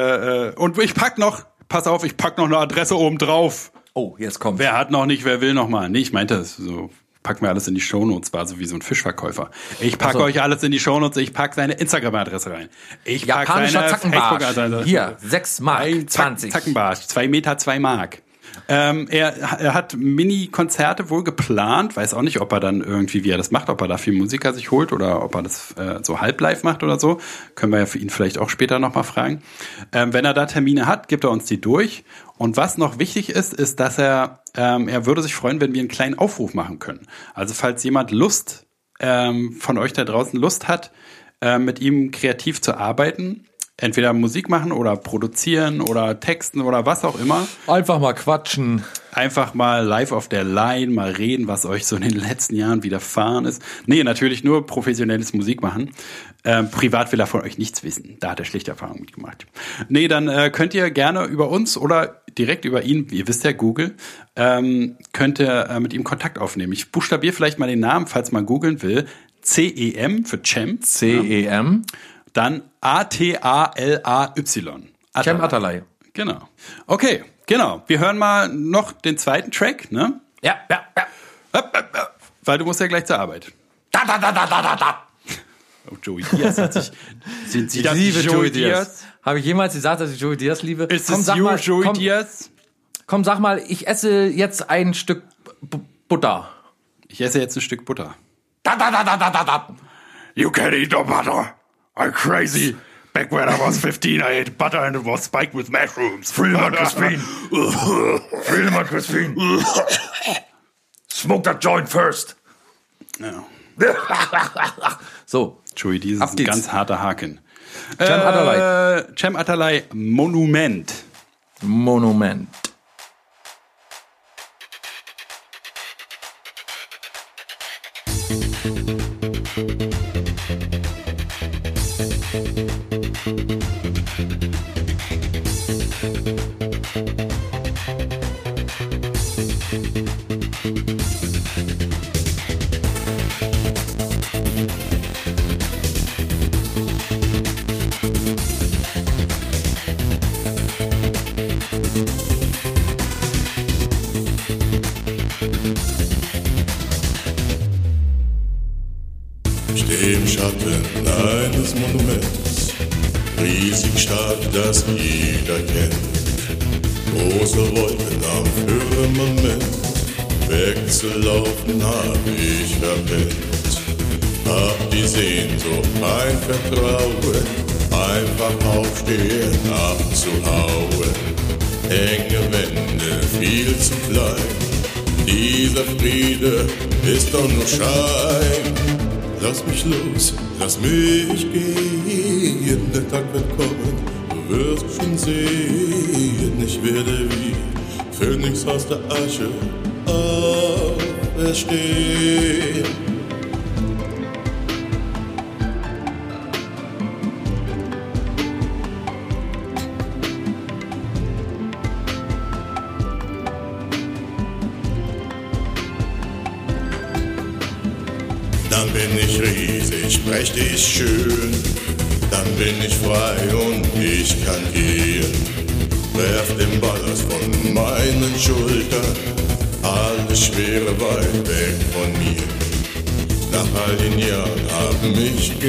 äh, und ich pack noch, pass auf, ich pack noch eine Adresse oben drauf. Oh, jetzt kommt. Wer hat noch nicht, wer will noch mal? Nee, ich meinte das so. Pack mir alles in die Shownotes, war so wie so ein Fischverkäufer. Ich packe Ach so. euch alles in die Shownotes, ich pack seine Instagram-Adresse rein. Ich pack Japanischer seine. Facebook-Adresse. Hier, 6 Mark, Ein Zack, 20. Zackenbarsch, zwei Meter, zwei Mark. Ähm, er, er hat Mini-Konzerte wohl geplant, weiß auch nicht, ob er dann irgendwie, wie er das macht, ob er dafür Musiker sich holt oder ob er das äh, so halb-live macht oder so. Können wir ja für ihn vielleicht auch später nochmal fragen. Ähm, wenn er da Termine hat, gibt er uns die durch. Und was noch wichtig ist, ist, dass er, ähm, er würde sich freuen, wenn wir einen kleinen Aufruf machen können. Also falls jemand Lust ähm, von euch da draußen Lust hat, äh, mit ihm kreativ zu arbeiten, entweder Musik machen oder produzieren oder texten oder was auch immer, Einfach mal quatschen. einfach mal live auf der Line mal reden, was euch so in den letzten Jahren widerfahren ist. Nee, natürlich nur professionelles Musik machen. Ähm, privat will er von euch nichts wissen. Da hat er schlechte Erfahrungen mitgemacht. Nee, dann äh, könnt ihr gerne über uns oder direkt über ihn, ihr wisst ja, Google, ähm, könnt ihr äh, mit ihm Kontakt aufnehmen. Ich buchstabiere vielleicht mal den Namen, falls man googeln will. C-E-M für Cem. C-E-M. Dann A-T-A-L-A-Y. Cem Atalay. Genau. Okay, genau. Wir hören mal noch den zweiten Track, ne? Ja, ja, ja. Weil du musst ja gleich zur Arbeit. Da, da, da, da, da, da. Oh, Joey Diaz hat sich. Sind Sie Ich das liebe Joey Joey Diaz. Habe ich jemals gesagt, dass ich Joey Diaz liebe? Ist komm, es sag you, mal, Joey komm, Diaz? komm, sag mal, ich esse jetzt ein Stück B Butter. Ich esse jetzt ein Stück Butter. Da, da, da, da, da, da, da. You can eat no butter. I'm crazy. Back when I was 15, I ate butter and it was spiked with mushrooms. Friedemann Crispin. Friedemann Crispin. Smoke that joint first. Ja. So, Chewie, dieses Ab ist ein ganz harter Haken. Cem Adderley. Äh, Cem Atalay, Monument. Monument.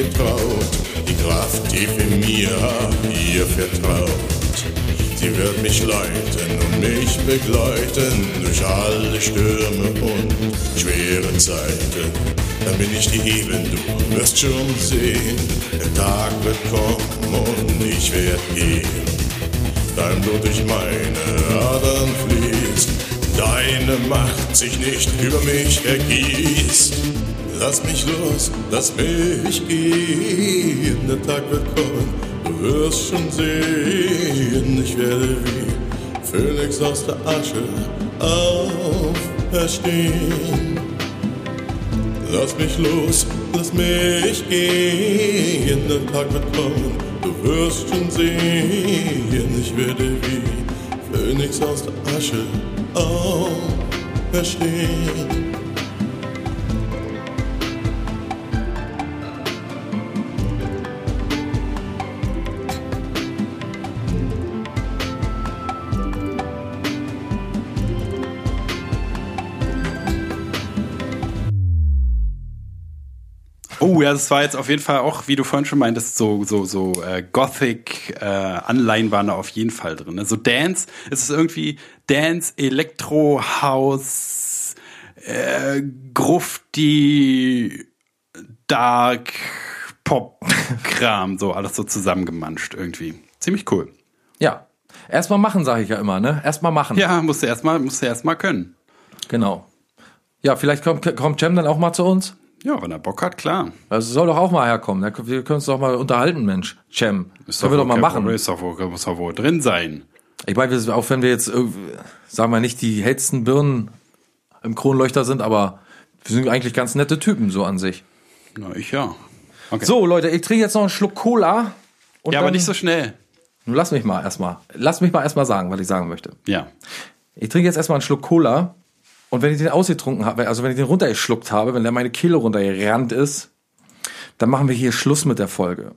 Getraut. Die Kraft tief in mir hab ihr vertraut. Sie wird mich leiten und mich begleiten durch alle Stürme und schwere Zeiten. Dann bin ich die Eben, du wirst schon sehen. Der Tag wird kommen und ich werd gehen. Dein Blut durch meine Adern fließt. Deine Macht sich nicht über mich ergießt. Lass mich los, lass mich gehen. Der Tag wird kommen, du wirst schon sehen. Ich werde wie Phönix aus der Asche auferstehen. Lass mich los, lass mich gehen. Der Tag wird kommen, du wirst schon sehen. Ich werde wie Phönix aus der Asche auferstehen. Ja, das war jetzt auf jeden Fall auch, wie du vorhin schon meintest, so so so äh, Gothic äh, Anleihen waren da auf jeden Fall drin. Ne? So Dance, es ist irgendwie Dance, Elektro, House, äh, Grufti, Dark, Pop, Kram, so alles so zusammengemanscht irgendwie. Ziemlich cool. Ja. Erstmal machen, sage ich ja immer, ne? Erstmal machen. Ja, musst du erstmal musst du erstmal können. Genau. Ja, vielleicht kommt, kommt Cem dann auch mal zu uns. Ja, wenn er Bock hat, klar. Also soll doch auch mal herkommen. Wir können uns doch mal unterhalten, Mensch. Cem. Das können wir doch mal machen. Problem, Ist doch wohl, muss doch wohl drin sein. Ich meine, auch wenn wir jetzt, sagen wir nicht die hellsten Birnen im Kronleuchter sind, aber wir sind eigentlich ganz nette Typen so an sich. Na, ich ja. Okay. So, Leute, ich trinke jetzt noch einen Schluck Cola. Ja, aber nicht so schnell. Nun lass mich mal erstmal. Lass mich mal erstmal sagen, was ich sagen möchte. Ja. Ich trinke jetzt erstmal einen Schluck Cola. Und wenn ich den ausgetrunken habe, also wenn ich den runtergeschluckt habe, wenn der meine Kehle runtergerannt ist, dann machen wir hier Schluss mit der Folge.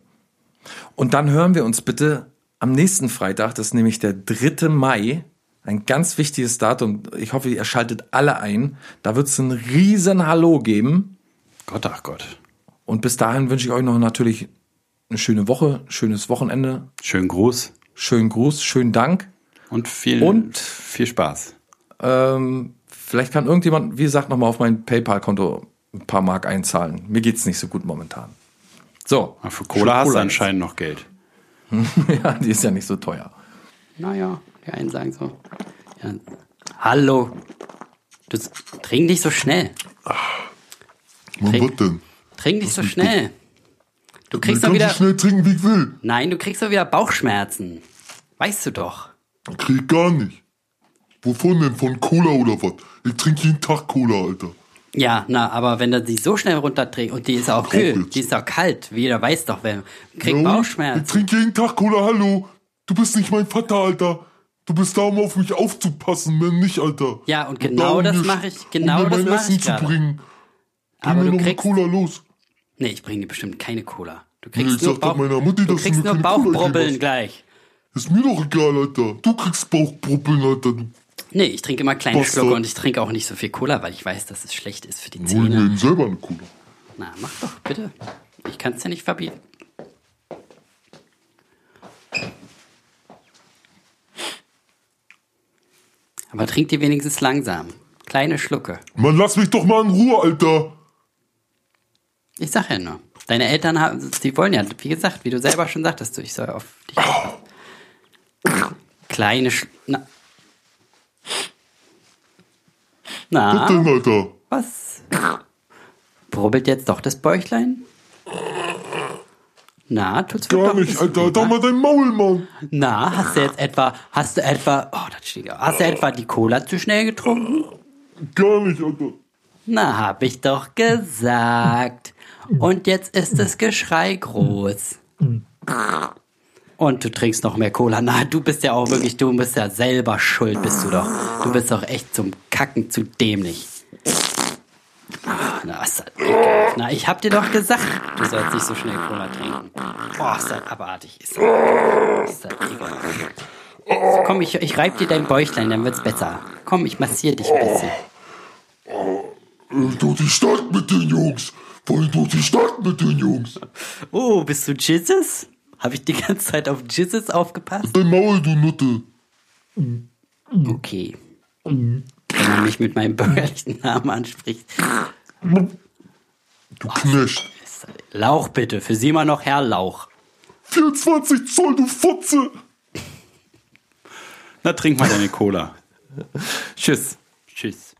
Und dann hören wir uns bitte am nächsten Freitag, das ist nämlich der 3. Mai, ein ganz wichtiges Datum. Ich hoffe, ihr schaltet alle ein. Da wird es ein riesen Hallo geben. Gott, ach Gott. Und bis dahin wünsche ich euch noch natürlich eine schöne Woche, schönes Wochenende, Schönen Gruß schönen Gruß, schönen Dank. und viel, Und? viel Spaß. Ähm, vielleicht kann irgendjemand, wie gesagt, nochmal auf mein PayPal-Konto ein paar Mark einzahlen. Mir geht's nicht so gut momentan. So. Ach, Für Cola hast du anscheinend noch Geld. ja, die ist ja nicht so teuer. Naja, die einen sagen so. Ja. Hallo. Du trink nicht so schnell. Trink- was denn? Trink nicht so schnell. Du kriegst Ich doch kann wieder. so schnell trinken, wie ich will. Nein, du kriegst doch wieder Bauchschmerzen. Weißt du doch. Krieg ich gar nicht. Wovon denn? Von Cola oder was? Ich trinke jeden Tag Cola, Alter. Ja, na, aber wenn du die so schnell runterträgst und die ist auch kühl, die ist auch kalt, wie jeder weiß doch, wer kriegt Ich Bauchschmerzen. trinke jeden Tag Cola, hallo. Du bist nicht mein Vater, Alter. Du bist da, um auf mich aufzupassen, wenn nicht, Alter. Ja, und genau da, um das mache ich- genau um das mein mache Essen ich zu gerade. bringen. Bring Aber mir du noch kriegst- Cola los. Nee, ich bringe dir bestimmt keine Cola. Du Nee, kriegst ich nur Bauch, Mutti, du kriegst nur Bauchbrubbeln gleich. Ist mir doch egal, Alter. Du kriegst Bauchbrubbeln, Alter. Du Nee, ich trinke immer kleine. Schlucke und ich trinke auch nicht so viel Cola, weil ich weiß, dass es schlecht ist für die hol Zähne. eben selber eine Cola. Na, mach doch, bitte. Ich kann es ja nicht verbieten. Aber trink die wenigstens langsam. Kleine Schlucke. Mann, lass mich doch mal in Ruhe, Alter. Ich sag ja nur. Deine Eltern haben, die wollen ja, wie gesagt, wie du selber schon sagtest, du, ich soll auf dich aufpassen. Kleine Sch Na. Was denn, Alter? was? Brubbelt jetzt doch das Bäuchlein? Na, tut's Gar ein nicht, Alter. Doch mal dein Maul, Mann. Na, hast du jetzt etwa, hast du etwa, oh, das steht ja, hast du etwa die Cola zu schnell getrunken? Gar nicht, Alter. Na, hab ich doch gesagt. Und jetzt ist das Geschrei groß. Und du trinkst noch mehr Cola. Na, du bist ja auch wirklich, du bist ja selber schuld, bist du doch. Du bist doch echt zum Kacken zu dämlich. Ach, Na, ist das ekelhaft. Na, ich hab dir doch gesagt, du sollst nicht so schnell Cola trinken. Oh, ist das abartig. Ist das, ist das ekelhaft. So, komm, ich, ich reib dir dein Bäuchlein, dann wird's besser. Komm, ich massiere dich ein bisschen. Äh, Durch die Stadt mit den Jungs. Wollen durch die Stadt mit den Jungs. Oh, bist du Jizzes? Habe ich die ganze Zeit auf Jizzes aufgepasst? Dein Maul, du Nutte. Okay. Wenn man mich mit meinem bürgerlichen Namen anspricht. Du Knecht. Lauch bitte, für Sie mal noch Herr Lauch. 24 Zoll, du Fotze. Na, trink mal deine Cola. Tschüss. Tschüss.